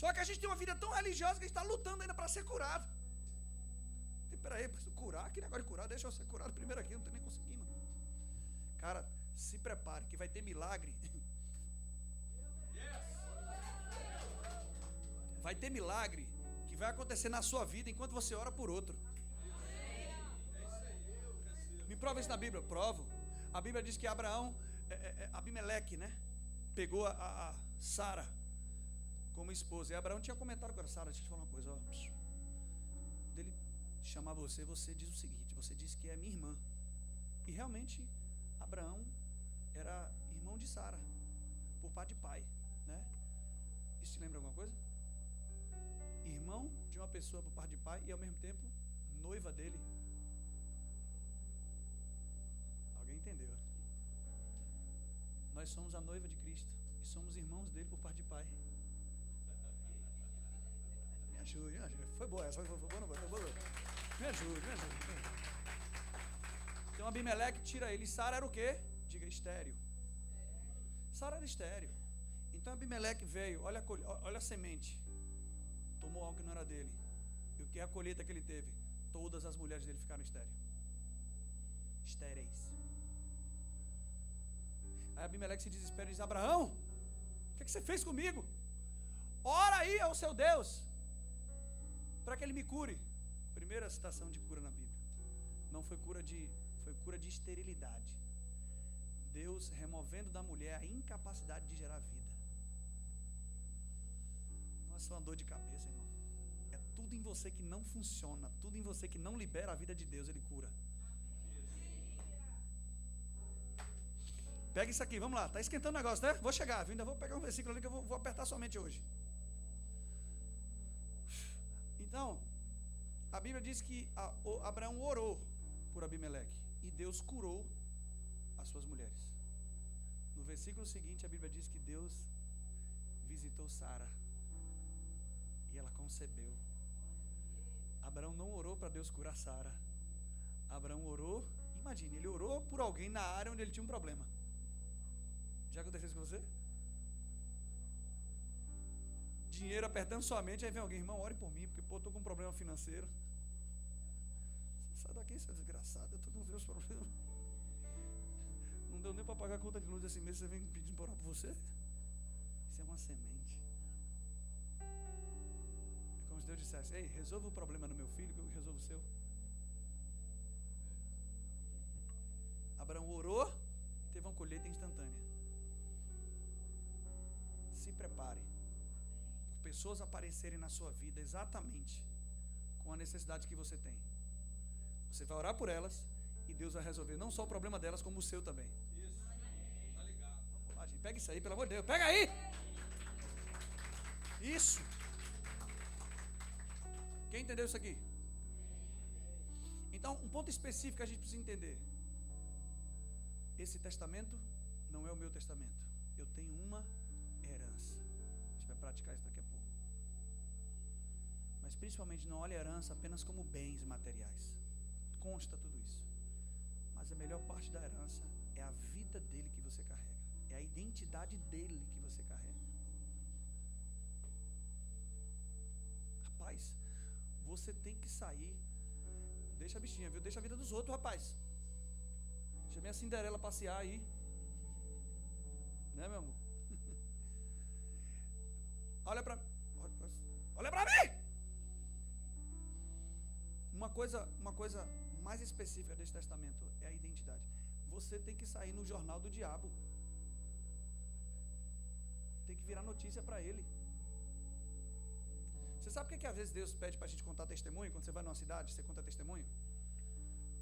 Só que a gente tem uma vida tão religiosa que a gente está lutando ainda para ser curado. E peraí, curar? Que negócio de curar? Deixa eu ser curado primeiro aqui, não estou nem conseguindo. Cara, se prepare que vai ter milagre. Vai ter milagre que vai acontecer na sua vida enquanto você ora por outro. Me prova isso na Bíblia. Provo. A Bíblia diz que Abraão, é, é, é Abimeleque, né? Pegou a, a, a Sara como esposa. E Abraão tinha comentado com ela, Sara, deixa eu te falar uma coisa. Ó, quando ele chamar você, você diz o seguinte: você diz que é minha irmã. E realmente, Abraão era irmão de Sara, por parte de pai, né? Isso te lembra alguma coisa? Irmão de uma pessoa por parte de pai e ao mesmo tempo noiva dele. Alguém entendeu? Nós somos a noiva de Cristo e somos irmãos dele por parte de pai. Me ajude, me ajude. Foi boa essa, foi, foi, boa, não foi? Foi boa. Me ajude, me ajude. Então Abimeleque tira ele. Sara era o quê? Diga estéreo. Sara era estéreo. Então Abimeleque veio, olha a, olha a semente. Tomou algo que não era dele. E o que é a colheita que ele teve? Todas as mulheres dele ficaram estéreis. Estéreis. Aí Abimeleque se desespera e diz: Abraão, o que, é que você fez comigo? Ora aí ao seu Deus, para que ele me cure. Primeira citação de cura na Bíblia. Não foi cura de, foi cura de esterilidade. Deus removendo da mulher a incapacidade de gerar vida. Nossa, é uma dor de cabeça, irmão. É tudo em você que não funciona, tudo em você que não libera a vida de Deus, Ele cura. Pega isso aqui, vamos lá. Está esquentando o negócio, né? Vou chegar, viu? ainda vou pegar um versículo ali que eu vou, vou apertar somente hoje. Então, a Bíblia diz que Abraão orou por Abimeleque e Deus curou as suas mulheres. No versículo seguinte, a Bíblia diz que Deus visitou Sara e ela concebeu. Abraão não orou para Deus curar Sara. Abraão orou, imagine, ele orou por alguém na área onde ele tinha um problema. Já aconteceu isso com você? Dinheiro apertando sua mente, aí vem alguém, irmão, ore por mim, porque pô, estou com um problema financeiro. Sai daqui, seu desgraçado, eu estou com os meus problemas. Não deu nem para pagar a conta de luz desse mês, você vem pedindo para orar por você? Isso é uma semente. Como se Deus dissesse, ei, resolva o problema do meu filho, que eu resolvo o seu. Abraão orou, teve uma colheita instantânea. Se prepare por pessoas aparecerem na sua vida exatamente com a necessidade que você tem. Você vai orar por elas e Deus vai resolver não só o problema delas, como o seu também. Pega isso aí, pelo amor de Deus. Pega aí! Isso. Quem entendeu isso aqui? Então, um ponto específico que a gente precisa entender. Esse testamento não é o meu testamento. Eu tenho uma herança. A gente vai praticar isso daqui a pouco. Mas principalmente não olhe a herança apenas como bens materiais. Consta tudo isso. Mas a melhor parte da herança é a vida dele que você carrega. É a identidade dele que você carrega. Rapaz, você tem que sair. Deixa a bichinha, viu? Deixa a vida dos outros, rapaz. Chamei a Cinderela passear aí. Né, meu amor? olha para Olha para mim! Uma coisa, uma coisa mais específica desse testamento é a identidade. Você tem que sair no jornal do diabo tem que virar notícia para ele. Você sabe por que, que às vezes Deus pede para a gente contar testemunho? Quando você vai numa cidade, você conta testemunho?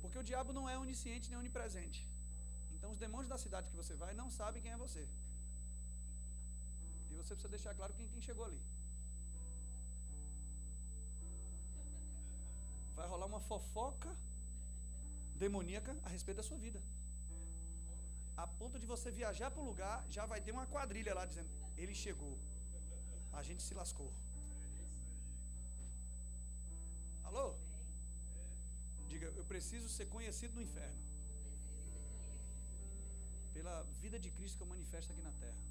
Porque o diabo não é onisciente nem onipresente. Então os demônios da cidade que você vai não sabem quem é você. E você precisa deixar claro quem, quem chegou ali. Vai rolar uma fofoca demoníaca a respeito da sua vida. A ponto de você viajar para o lugar, já vai ter uma quadrilha lá dizendo: ele chegou. A gente se lascou. Alô? Diga, eu preciso ser conhecido no inferno. Pela vida de Cristo que eu manifesto aqui na terra.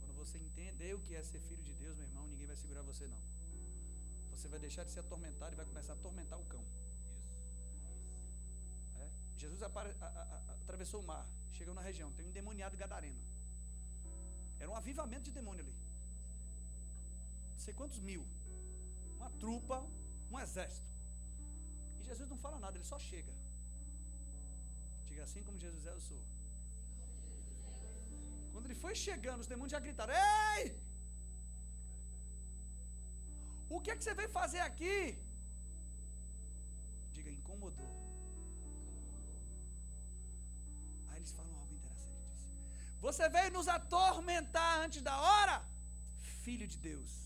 Quando você entender o que é ser filho de Deus, meu irmão, ninguém vai segurar você não. Você vai deixar de ser atormentado e vai começar a atormentar o cão. É? Jesus apare, a, a, a, atravessou o mar. Chegou na região, tem um endemoniado gadareno. Era um avivamento de demônio ali. Não sei quantos mil. Uma trupa, um exército. E Jesus não fala nada, ele só chega. Diga assim como Jesus é, eu sou. Quando ele foi chegando, os demônios já gritaram: Ei! O que é que você veio fazer aqui? Diga, incomodou. eles falam algo interessante. Você veio nos atormentar antes da hora? filho de Deus.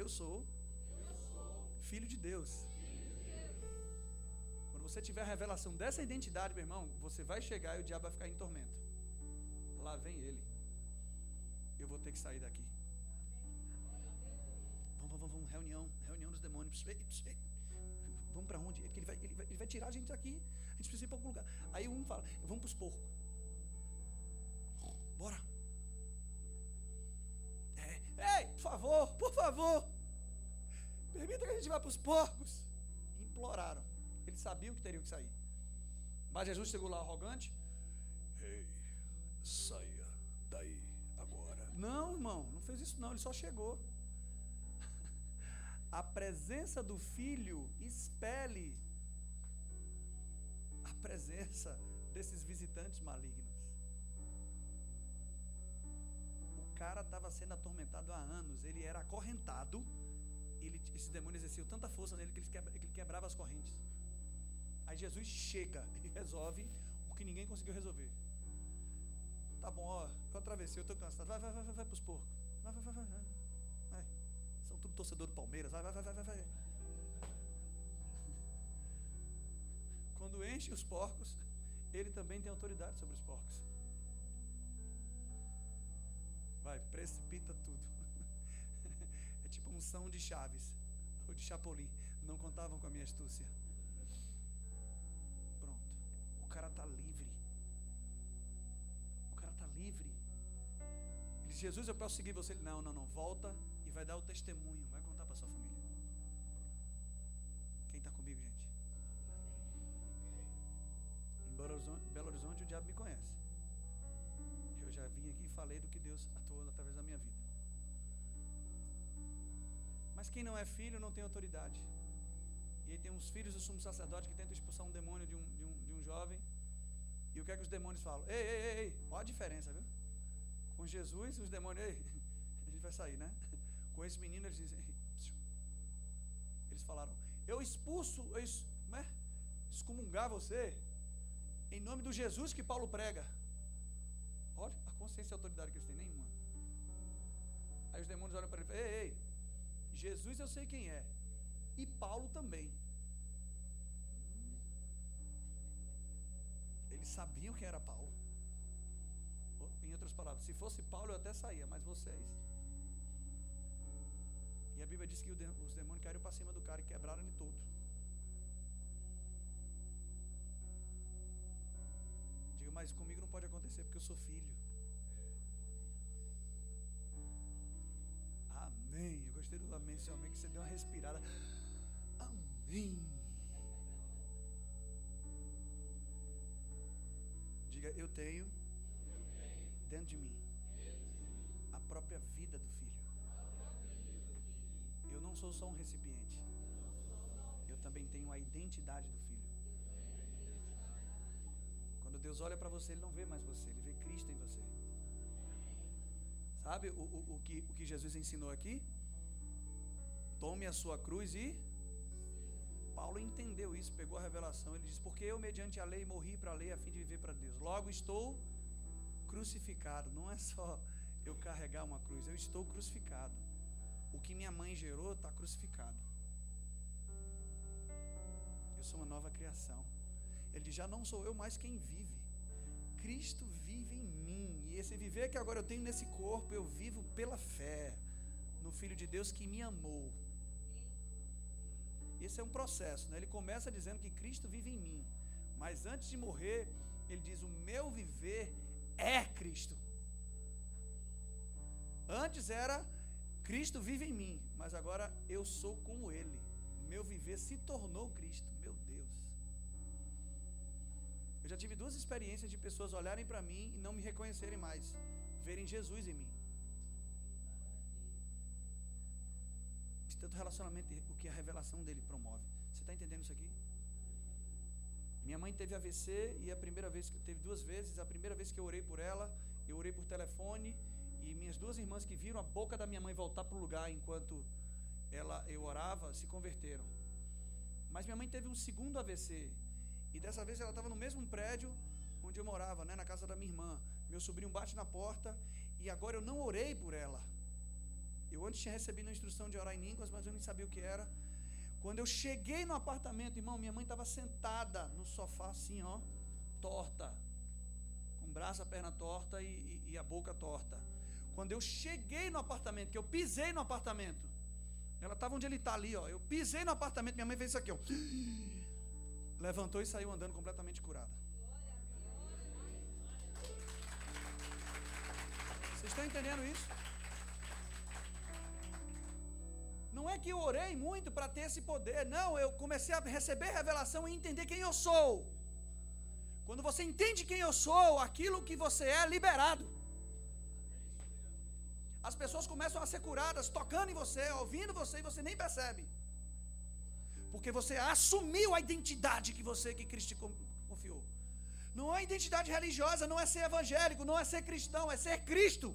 Eu sou, filho de Deus. Quando você tiver a revelação dessa identidade, meu irmão, você vai chegar e o diabo vai ficar em tormento. Lá vem ele. Eu vou ter que sair daqui. Vamos, vamos, vamos, reunião, reunião dos demônios. Vamos para onde? Ele vai, ele, vai, ele vai tirar a gente daqui. A gente precisa ir para algum lugar. Aí um fala, vamos para os porcos. Bora. Ei, por favor, por favor. Permita que a gente vá para os porcos. Imploraram. Eles sabiam que teriam que sair. Mas Jesus chegou lá arrogante. Ei, saia daí agora. Não, irmão, não fez isso não, ele só chegou. A presença do filho expele a presença desses visitantes malignos. Cara estava sendo atormentado há anos, ele era acorrentado, ele, esse demônio exerceu tanta força nele que ele, quebra, que ele quebrava as correntes. Aí Jesus chega e resolve o que ninguém conseguiu resolver. Tá bom, ó, eu atravessei, eu estou cansado. Vai, vai, vai, vai, vai para os porcos. Vai, vai, vai, vai, vai. vai. São tudo torcedor do Palmeiras. Vai, vai, vai, vai, vai. Quando enche os porcos, ele também tem autoridade sobre os porcos. Vai, precipita tudo. É tipo unção de chaves ou de chapolim. Não contavam com a minha astúcia. Pronto. O cara está livre. O cara está livre. Ele diz, Jesus, eu posso seguir você. Ele, não, não, não. Volta e vai dar o testemunho. Vai contar para sua família. Quem está comigo, gente? Em Belo Horizonte, Belo Horizonte o diabo me conhece. Eu já vim aqui e falei do que Deus atuou através da minha vida. Mas quem não é filho não tem autoridade. E aí tem uns filhos do sumo sacerdote que tentam expulsar um demônio de um, de um, de um jovem. E o que é que os demônios falam? Ei, ei, ei, olha a diferença, viu? Com Jesus, os demônios, ei, a gente vai sair, né? Com esse menino, eles dizem, eles falaram, eu expulso, eu es, como excomungar você, em nome do Jesus que Paulo prega. Consciência e a autoridade que eles têm, nenhuma. Aí os demônios olham para ele e falam, ei, ei, Jesus eu sei quem é, e Paulo também. Eles sabiam quem era Paulo. Em outras palavras, se fosse Paulo eu até saía, mas vocês. E a Bíblia diz que os demônios caíram para cima do cara e quebraram ele todo. Diga, mas comigo não pode acontecer porque eu sou filho. Amém. Eu gostei do amém, seu amém, que você deu uma respirada. Amém. Diga, eu tenho dentro de mim a própria vida do filho. Eu não sou só um recipiente. Eu também tenho a identidade do filho. Quando Deus olha para você, Ele não vê mais você, Ele vê Cristo em você. Sabe o, o, o, que, o que Jesus ensinou aqui? Tome a sua cruz e. Paulo entendeu isso, pegou a revelação. Ele diz: Porque eu, mediante a lei, morri para a lei a fim de viver para Deus. Logo estou crucificado. Não é só eu carregar uma cruz, eu estou crucificado. O que minha mãe gerou está crucificado. Eu sou uma nova criação. Ele diz: Já não sou eu mais quem vive. Cristo vive em mim. E esse viver que agora eu tenho nesse corpo, eu vivo pela fé no Filho de Deus que me amou. Esse é um processo, né? Ele começa dizendo que Cristo vive em mim, mas antes de morrer, ele diz: O meu viver é Cristo. Antes era Cristo vive em mim, mas agora eu sou como Ele. Meu viver se tornou Cristo. Meu Deus. Eu já tive duas experiências de pessoas olharem para mim e não me reconhecerem mais, verem Jesus em mim. De tanto relacionamento, o que a revelação dele promove. Você está entendendo isso aqui? Minha mãe teve AVC e a primeira vez que teve duas vezes, a primeira vez que eu orei por ela, eu orei por telefone e minhas duas irmãs que viram a boca da minha mãe voltar para o lugar enquanto ela eu orava, se converteram. Mas minha mãe teve um segundo AVC e dessa vez ela estava no mesmo prédio onde eu morava, né, na casa da minha irmã. Meu sobrinho bate na porta E agora eu não orei por ela. Eu antes tinha recebido a instrução de orar em línguas, mas eu nem sabia o que era. Quando eu cheguei no apartamento, irmão, minha mãe estava sentada no sofá assim, ó, torta, com o braço, a perna torta e, e, e a boca torta. Quando eu cheguei no apartamento, que eu pisei no apartamento, ela estava onde ele está ali, ó. Eu pisei no apartamento, minha mãe fez isso aqui, ó. Levantou e saiu andando completamente curada. Vocês estão entendendo isso? Não é que eu orei muito para ter esse poder, não. Eu comecei a receber revelação e entender quem eu sou. Quando você entende quem eu sou, aquilo que você é liberado. As pessoas começam a ser curadas, tocando em você, ouvindo você, e você nem percebe. Porque você assumiu a identidade que você, que Cristo confiou. Não é identidade religiosa, não é ser evangélico, não é ser cristão, é ser Cristo.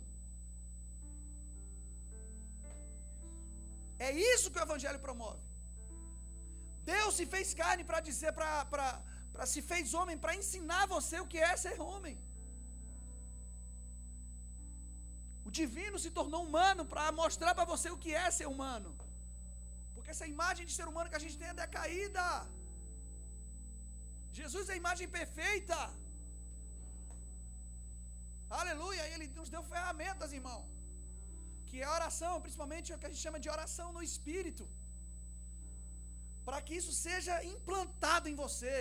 É isso que o Evangelho promove. Deus se fez carne para dizer, para se fez homem, para ensinar você o que é ser homem. O divino se tornou humano para mostrar para você o que é ser humano. Essa imagem de ser humano que a gente tem é decaída. Jesus é a imagem perfeita. Aleluia. Ele nos deu ferramentas, irmão que é a oração, principalmente o que a gente chama de oração no espírito. Para que isso seja implantado em você.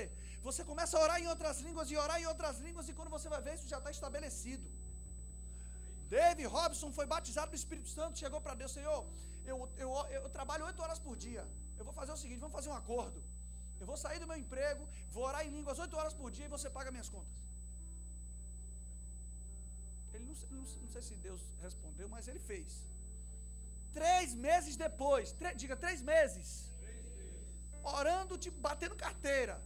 Você começa a orar em outras línguas e orar em outras línguas, e quando você vai ver, isso já está estabelecido. David Robson foi batizado no Espírito Santo, chegou para Deus, Senhor, eu, eu, eu trabalho oito horas por dia. Eu vou fazer o seguinte, vamos fazer um acordo. Eu vou sair do meu emprego, vou orar em línguas oito horas por dia e você paga minhas contas. Ele não, não, não sei se Deus respondeu, mas ele fez. Três meses depois, diga três meses, três meses, orando, tipo, batendo carteira.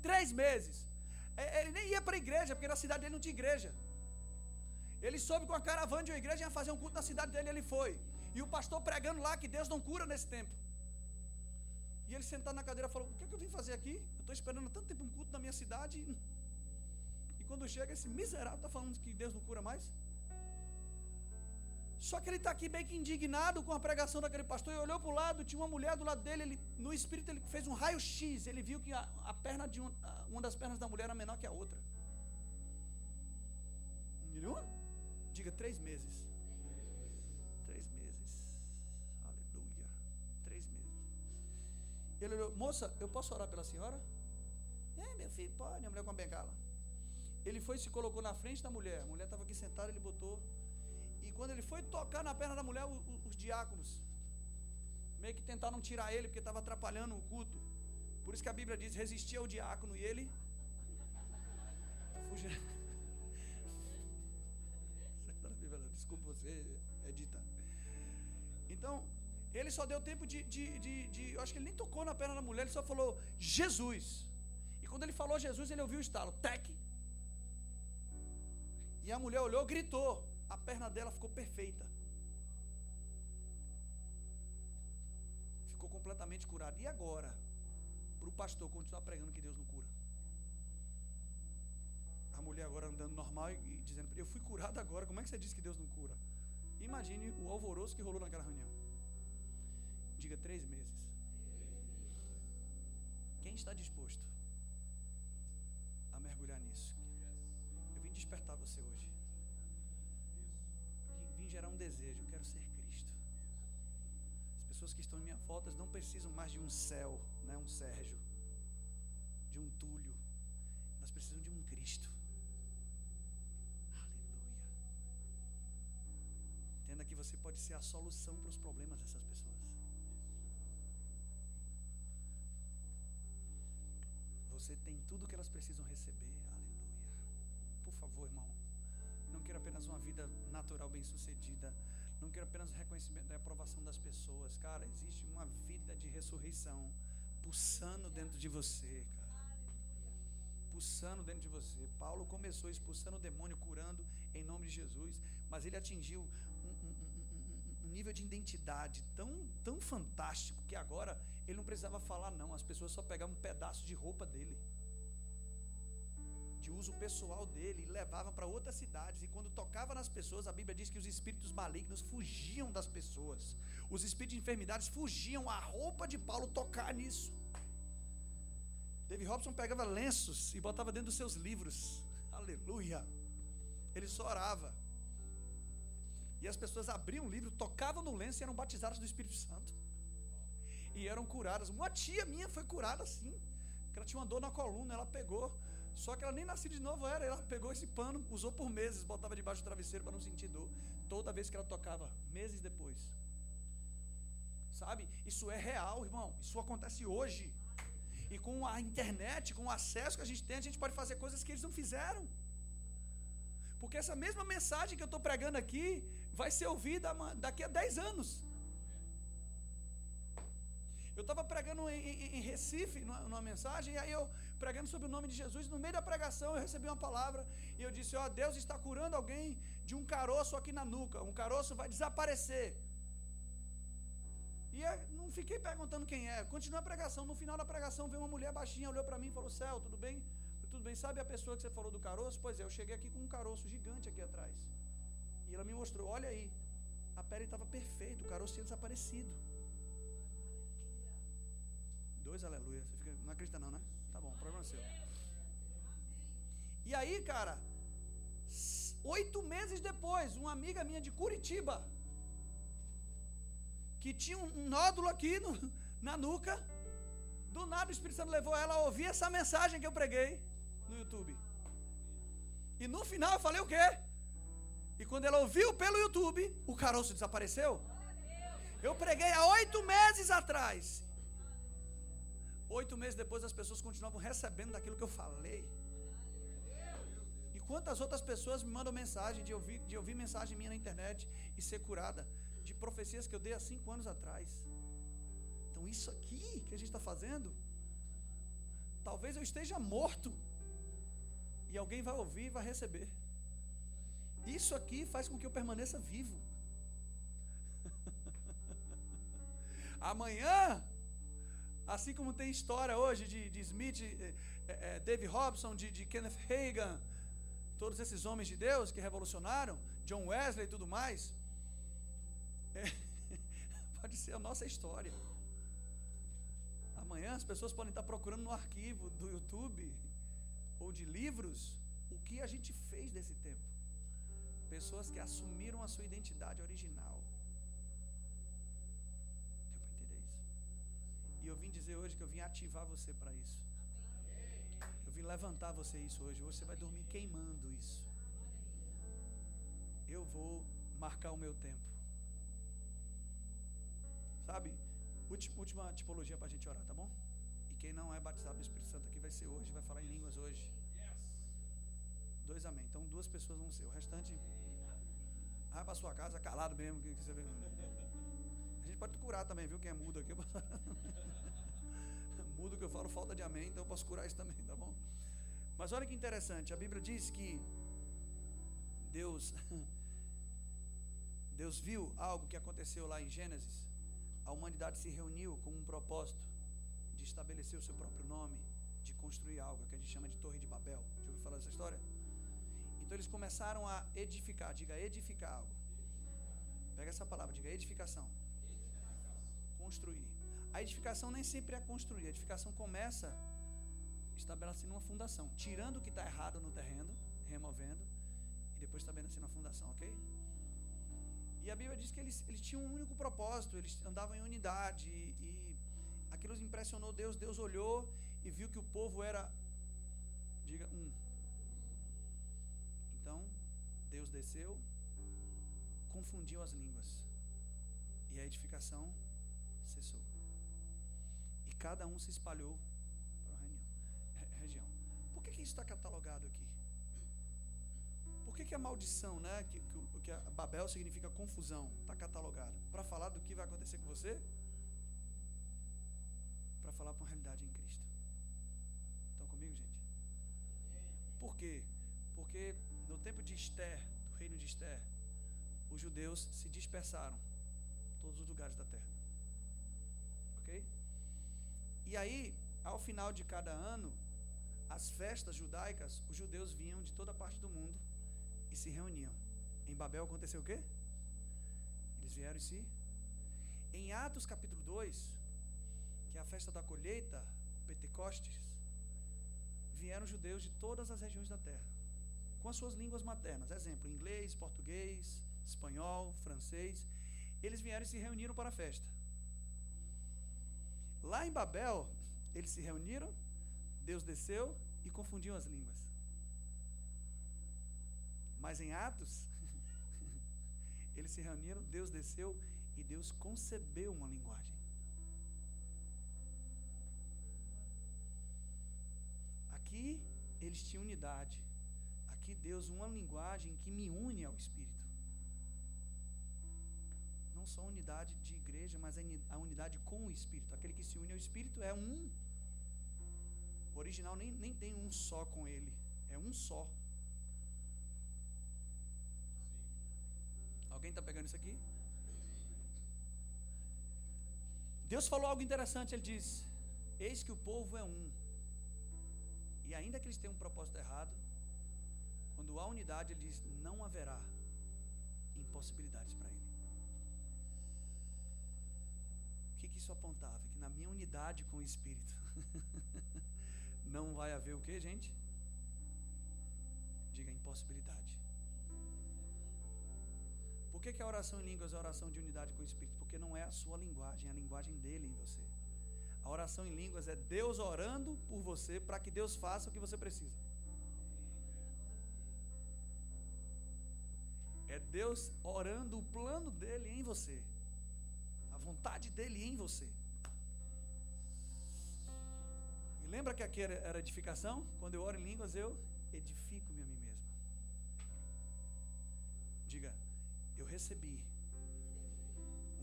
Três meses. É, ele nem ia para a igreja, porque na cidade dele não tinha igreja. Ele soube com a caravana de uma igreja ia fazer um culto na cidade dele, ele foi. E o pastor pregando lá que Deus não cura nesse tempo. E ele sentado na cadeira falou: O que, é que eu vim fazer aqui? Eu estou esperando tanto tempo um culto na minha cidade quando chega, esse miserável está falando que Deus não cura mais. Só que ele está aqui bem que indignado com a pregação daquele pastor e olhou para o lado, tinha uma mulher do lado dele, ele, no espírito ele fez um raio-x, ele viu que a, a perna de um, a, uma das pernas da mulher era menor que a outra. Entendeu? Diga três meses. Três meses. Aleluia. Três meses. Ele olhou, moça, eu posso orar pela senhora? É, meu filho, pode, a mulher com a bengala. Ele foi e se colocou na frente da mulher. A mulher estava aqui sentada, ele botou. E quando ele foi tocar na perna da mulher, os, os diáconos meio que tentaram tirar ele porque estava atrapalhando o culto. Por isso que a Bíblia diz: resistia ao diácono e ele fugiu. Desculpa você, Edita. Então, ele só deu tempo de, de, de, de, Eu acho que ele nem tocou na perna da mulher, ele só falou Jesus. E quando ele falou Jesus, ele ouviu o estalo. Tec. E a mulher olhou, gritou. A perna dela ficou perfeita. Ficou completamente curada. E agora? Para o pastor continuar pregando que Deus não cura. A mulher agora andando normal e, dizendo: Eu fui curada agora. Como é que você diz que Deus não cura? Imagine o alvoroço que rolou naquela reunião. Diga três meses. Quem está disposto a mergulhar nisso? Eu vim despertar você hoje gerar um desejo, eu quero ser Cristo. As pessoas que estão em minha volta não precisam mais de um céu, né, um Sérgio, de um Túlio. Elas precisam de um Cristo. Que você pode ser a solução para os problemas dessas pessoas. Você tem tudo que elas precisam receber. Aleluia. Por favor, irmão. Não quero apenas uma vida natural bem-sucedida. Não quero apenas o reconhecimento e aprovação das pessoas. Cara, existe uma vida de ressurreição pulsando dentro de você, cara. Pulsando dentro de você. Paulo começou expulsando o demônio, curando em nome de Jesus, mas ele atingiu nível de identidade tão, tão fantástico que agora ele não precisava falar, não. As pessoas só pegavam um pedaço de roupa dele de uso pessoal dele e levava para outras cidades. E quando tocava nas pessoas, a Bíblia diz que os espíritos malignos fugiam das pessoas. Os espíritos de enfermidades fugiam a roupa de Paulo tocar nisso. David Robson pegava lenços e botava dentro dos seus livros. Aleluia. Ele só orava. E as pessoas abriam o livro, tocavam no lenço e eram batizadas do Espírito Santo. E eram curadas. Uma tia minha foi curada assim. Ela tinha uma dor na coluna, ela pegou. Só que ela nem nascida de novo era. Ela pegou esse pano, usou por meses, botava debaixo do travesseiro para não sentir dor. Toda vez que ela tocava, meses depois. Sabe? Isso é real, irmão. Isso acontece hoje. E com a internet, com o acesso que a gente tem, a gente pode fazer coisas que eles não fizeram. Porque essa mesma mensagem que eu estou pregando aqui vai ser ouvida daqui a 10 anos. Eu estava pregando em, em, em, Recife, numa, numa, mensagem, e aí eu pregando sobre o nome de Jesus. No meio da pregação eu recebi uma palavra e eu disse: Ó, oh, Deus está curando alguém de um caroço aqui na nuca. Um caroço vai desaparecer. E eu não fiquei perguntando quem é. Continua a pregação. No final da pregação veio uma mulher baixinha, olhou para mim e falou: Céu, tudo bem? Tudo bem, sabe a pessoa que você falou do caroço? Pois é, eu cheguei aqui com um caroço gigante aqui atrás. E ela me mostrou: olha aí, a pele estava perfeita, o caroço tinha desaparecido. Dois aleluia. Você fica, não acredita não, né? Tá bom, problema seu. E aí, cara, oito meses depois, uma amiga minha de Curitiba, que tinha um nódulo aqui no, na nuca, do nada o Espírito Santo levou ela a ouvir essa mensagem que eu preguei no YouTube. E no final eu falei o quê? E quando ela ouviu pelo YouTube, o caroço desapareceu. Eu preguei há oito meses atrás. Oito meses depois as pessoas continuavam recebendo daquilo que eu falei. E quantas outras pessoas me mandam mensagem de ouvir, de ouvir mensagem minha na internet e ser curada de profecias que eu dei há cinco anos atrás. Então isso aqui que a gente está fazendo, talvez eu esteja morto e alguém vai ouvir e vai receber. Isso aqui faz com que eu permaneça vivo. Amanhã Assim como tem história hoje de, de Smith, eh, eh, Dave Robson, de, de Kenneth Reagan, todos esses homens de Deus que revolucionaram, John Wesley e tudo mais, é, pode ser a nossa história. Amanhã as pessoas podem estar procurando no arquivo do YouTube ou de livros o que a gente fez desse tempo. Pessoas que assumiram a sua identidade original. eu vim dizer hoje que eu vim ativar você para isso. Eu vim levantar você isso hoje. Você vai dormir queimando isso. Eu vou marcar o meu tempo. Sabe? Última tipologia para a gente orar, tá bom? E quem não é batizado do Espírito Santo aqui vai ser hoje, vai falar em línguas hoje. Dois amém. Então duas pessoas vão ser. O restante. Vai para sua casa calado mesmo. Que você vê. A gente pode curar também, viu? Quem é mudo aqui. mudo que eu falo falta de amém, então eu posso curar isso também, tá bom? Mas olha que interessante, a Bíblia diz que Deus Deus viu algo que aconteceu lá em Gênesis. A humanidade se reuniu com um propósito de estabelecer o seu próprio nome, de construir algo que a gente chama de Torre de Babel. Já ouviu falar dessa história? Então eles começaram a edificar, diga edificar algo. Pega essa palavra, diga edificação. Construir. A edificação nem sempre é construir, a edificação começa estabelecendo uma fundação, tirando o que está errado no terreno, removendo, e depois estabelecendo a fundação, ok? E a Bíblia diz que eles, eles tinham um único propósito, eles andavam em unidade, e, e aquilo impressionou Deus. Deus olhou e viu que o povo era, diga, um. Deus desceu, confundiu as línguas, e a edificação cessou cada um se espalhou para a região. Por que, que isso está catalogado aqui? Por que, que a maldição, né, que, que, que a Babel significa confusão, está catalogado? Para falar do que vai acontecer com você? Para falar para uma realidade em Cristo. Estão comigo, gente? Por quê? Porque no tempo de Esther, do reino de Esther, os judeus se dispersaram todos os lugares da terra. Ok? E aí, ao final de cada ano, as festas judaicas, os judeus vinham de toda parte do mundo e se reuniam. Em Babel aconteceu o quê? Eles vieram e se. Em Atos capítulo 2, que é a festa da colheita, Pentecostes, vieram judeus de todas as regiões da terra, com as suas línguas maternas. Exemplo, inglês, português, espanhol, francês. Eles vieram e se reuniram para a festa. Lá em Babel, eles se reuniram, Deus desceu e confundiu as línguas. Mas em Atos, eles se reuniram, Deus desceu e Deus concebeu uma linguagem. Aqui eles tinham unidade. Aqui Deus uma linguagem que me une ao Espírito. Não só unidade de igreja, mas a unidade com o Espírito. Aquele que se une ao Espírito é um. O original nem, nem tem um só com ele. É um só. Alguém está pegando isso aqui? Deus falou algo interessante. Ele diz: Eis que o povo é um. E ainda que eles tenham um propósito errado, quando há unidade, ele diz: Não haverá impossibilidades para ele. O que, que isso apontava? Que na minha unidade com o Espírito, não vai haver o que, gente? Diga impossibilidade. Por que, que a oração em línguas é a oração de unidade com o Espírito? Porque não é a sua linguagem, é a linguagem dele em você. A oração em línguas é Deus orando por você para que Deus faça o que você precisa. É Deus orando o plano dele em você, a vontade dele em você. E lembra que aqui era edificação? Quando eu oro em línguas, eu edifico-me a mim mesmo. Diga, eu recebi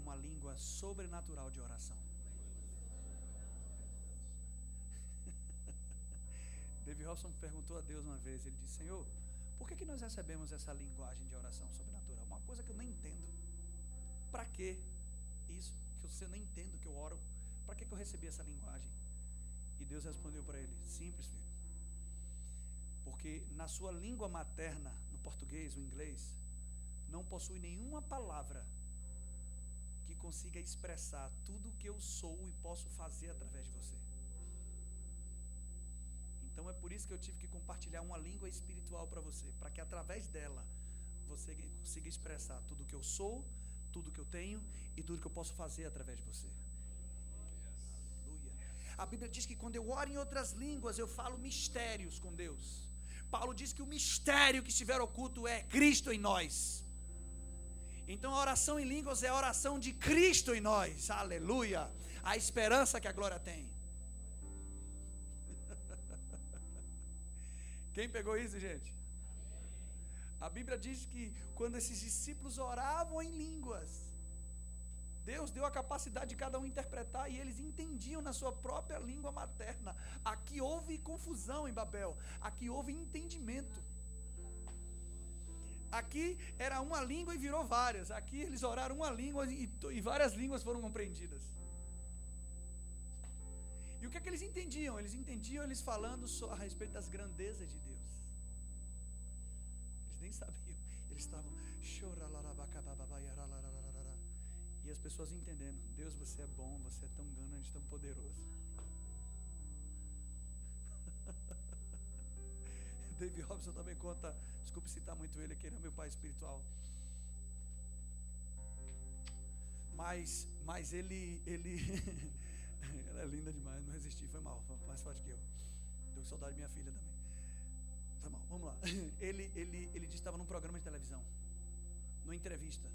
uma língua sobrenatural de oração. David Robson perguntou a Deus uma vez, ele disse, Senhor, por que, que nós recebemos essa linguagem de oração sobrenatural? Uma coisa que eu nem entendo. Para que isso? Que eu nem entendo que eu oro. Para que, que eu recebi essa linguagem? E Deus respondeu para ele: Simples, filho. Porque na sua língua materna, no português, o inglês, não possui nenhuma palavra que consiga expressar tudo o que eu sou e posso fazer através de você. Então é por isso que eu tive que compartilhar uma língua espiritual para você, para que através dela você consiga expressar tudo o que eu sou, tudo que eu tenho e tudo que eu posso fazer através de você. Aleluia. A Bíblia diz que quando eu oro em outras línguas, eu falo mistérios com Deus. Paulo diz que o mistério que estiver oculto é Cristo em nós. Então a oração em línguas é a oração de Cristo em nós. Aleluia. A esperança que a glória tem. Quem pegou isso, gente? A Bíblia diz que quando esses discípulos oravam em línguas, Deus deu a capacidade de cada um interpretar e eles entendiam na sua própria língua materna. Aqui houve confusão em Babel, aqui houve entendimento. Aqui era uma língua e virou várias. Aqui eles oraram uma língua e, e várias línguas foram compreendidas. E o que é que eles entendiam? Eles entendiam eles falando a respeito das grandezas de Deus. Eles nem sabiam. Eles estavam e as pessoas entendendo: Deus, você é bom, você é tão grande, tão poderoso. David Robson também conta, desculpe citar muito ele, que ele é meu pai espiritual. Mas, mas ele, ele, ela é linda demais, não resisti, foi mal, foi mais forte que eu. Deu saudade de minha filha também. Foi mal, vamos lá. Ele, ele, ele disse que estava num programa de televisão, numa entrevista.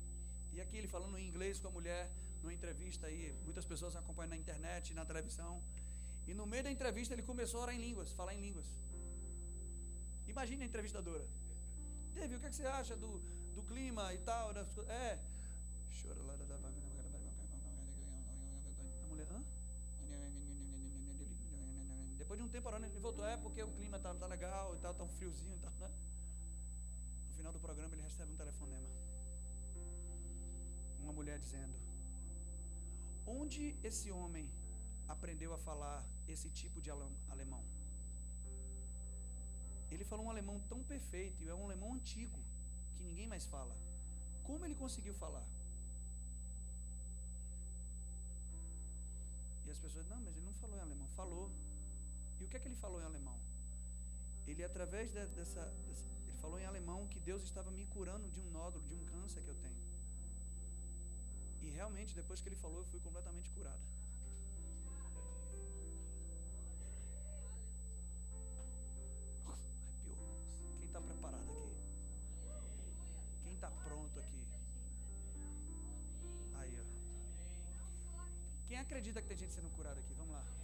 E aqui ele falando em inglês com a mulher, numa entrevista aí, muitas pessoas acompanham na internet, na televisão. E no meio da entrevista ele começou a orar em línguas, falar em línguas. Imagine a entrevistadora. David, o que, é que você acha do, do clima e tal? É. Chora lá da Depois de um tempo ele voltou, é porque o clima tá, tá legal e tal, tá um friozinho e tal, né? No final do programa ele recebe um telefonema uma mulher dizendo: Onde esse homem aprendeu a falar esse tipo de alemão? falou um alemão tão perfeito, e é um alemão antigo, que ninguém mais fala. Como ele conseguiu falar? E as pessoas, não, mas ele não falou em alemão. Falou. E o que é que ele falou em alemão? Ele, através de, dessa, dessa. Ele falou em alemão que Deus estava me curando de um nódulo, de um câncer que eu tenho. E realmente, depois que ele falou, eu fui completamente curada. Quem está preparado aqui? Quem está pronto aqui? Aí, ó. Quem acredita que tem gente sendo curada aqui? Vamos lá.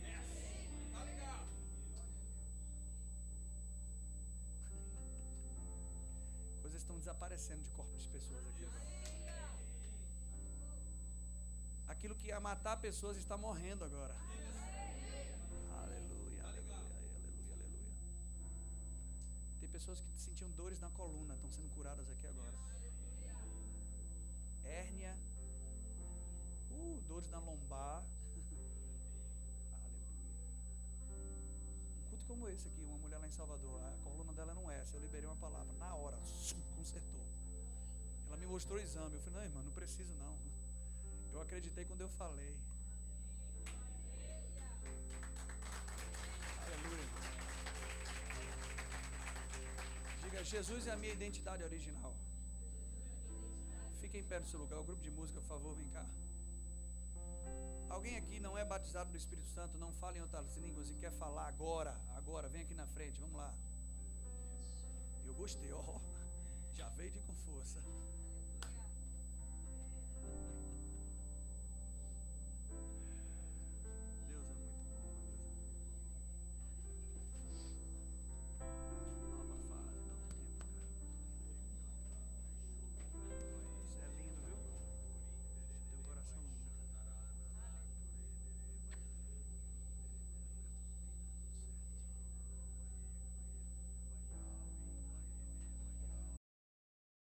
Estão desaparecendo de corpos de pessoas aqui agora. Aquilo que ia matar pessoas está morrendo agora. Aleluia, aleluia, aleluia, aleluia. Tem pessoas que sentiam dores na coluna, estão sendo curadas aqui agora. Hérnia, uh, dores na lombar. como esse aqui, uma mulher lá em Salvador, a coluna dela não é essa. Eu liberei uma palavra, na hora, consertou. Ela me mostrou o exame. Eu falei, não, irmã, não preciso não. Eu acreditei quando eu falei. Aleluia. Diga, Jesus é a minha identidade original. Fique em pé no seu lugar. O grupo de música, por favor, vem cá. Alguém aqui não é batizado no Espírito Santo, não fala em outras línguas e quer falar agora, agora, vem aqui na frente, vamos lá. Eu gostei, ó. Já veio de com força.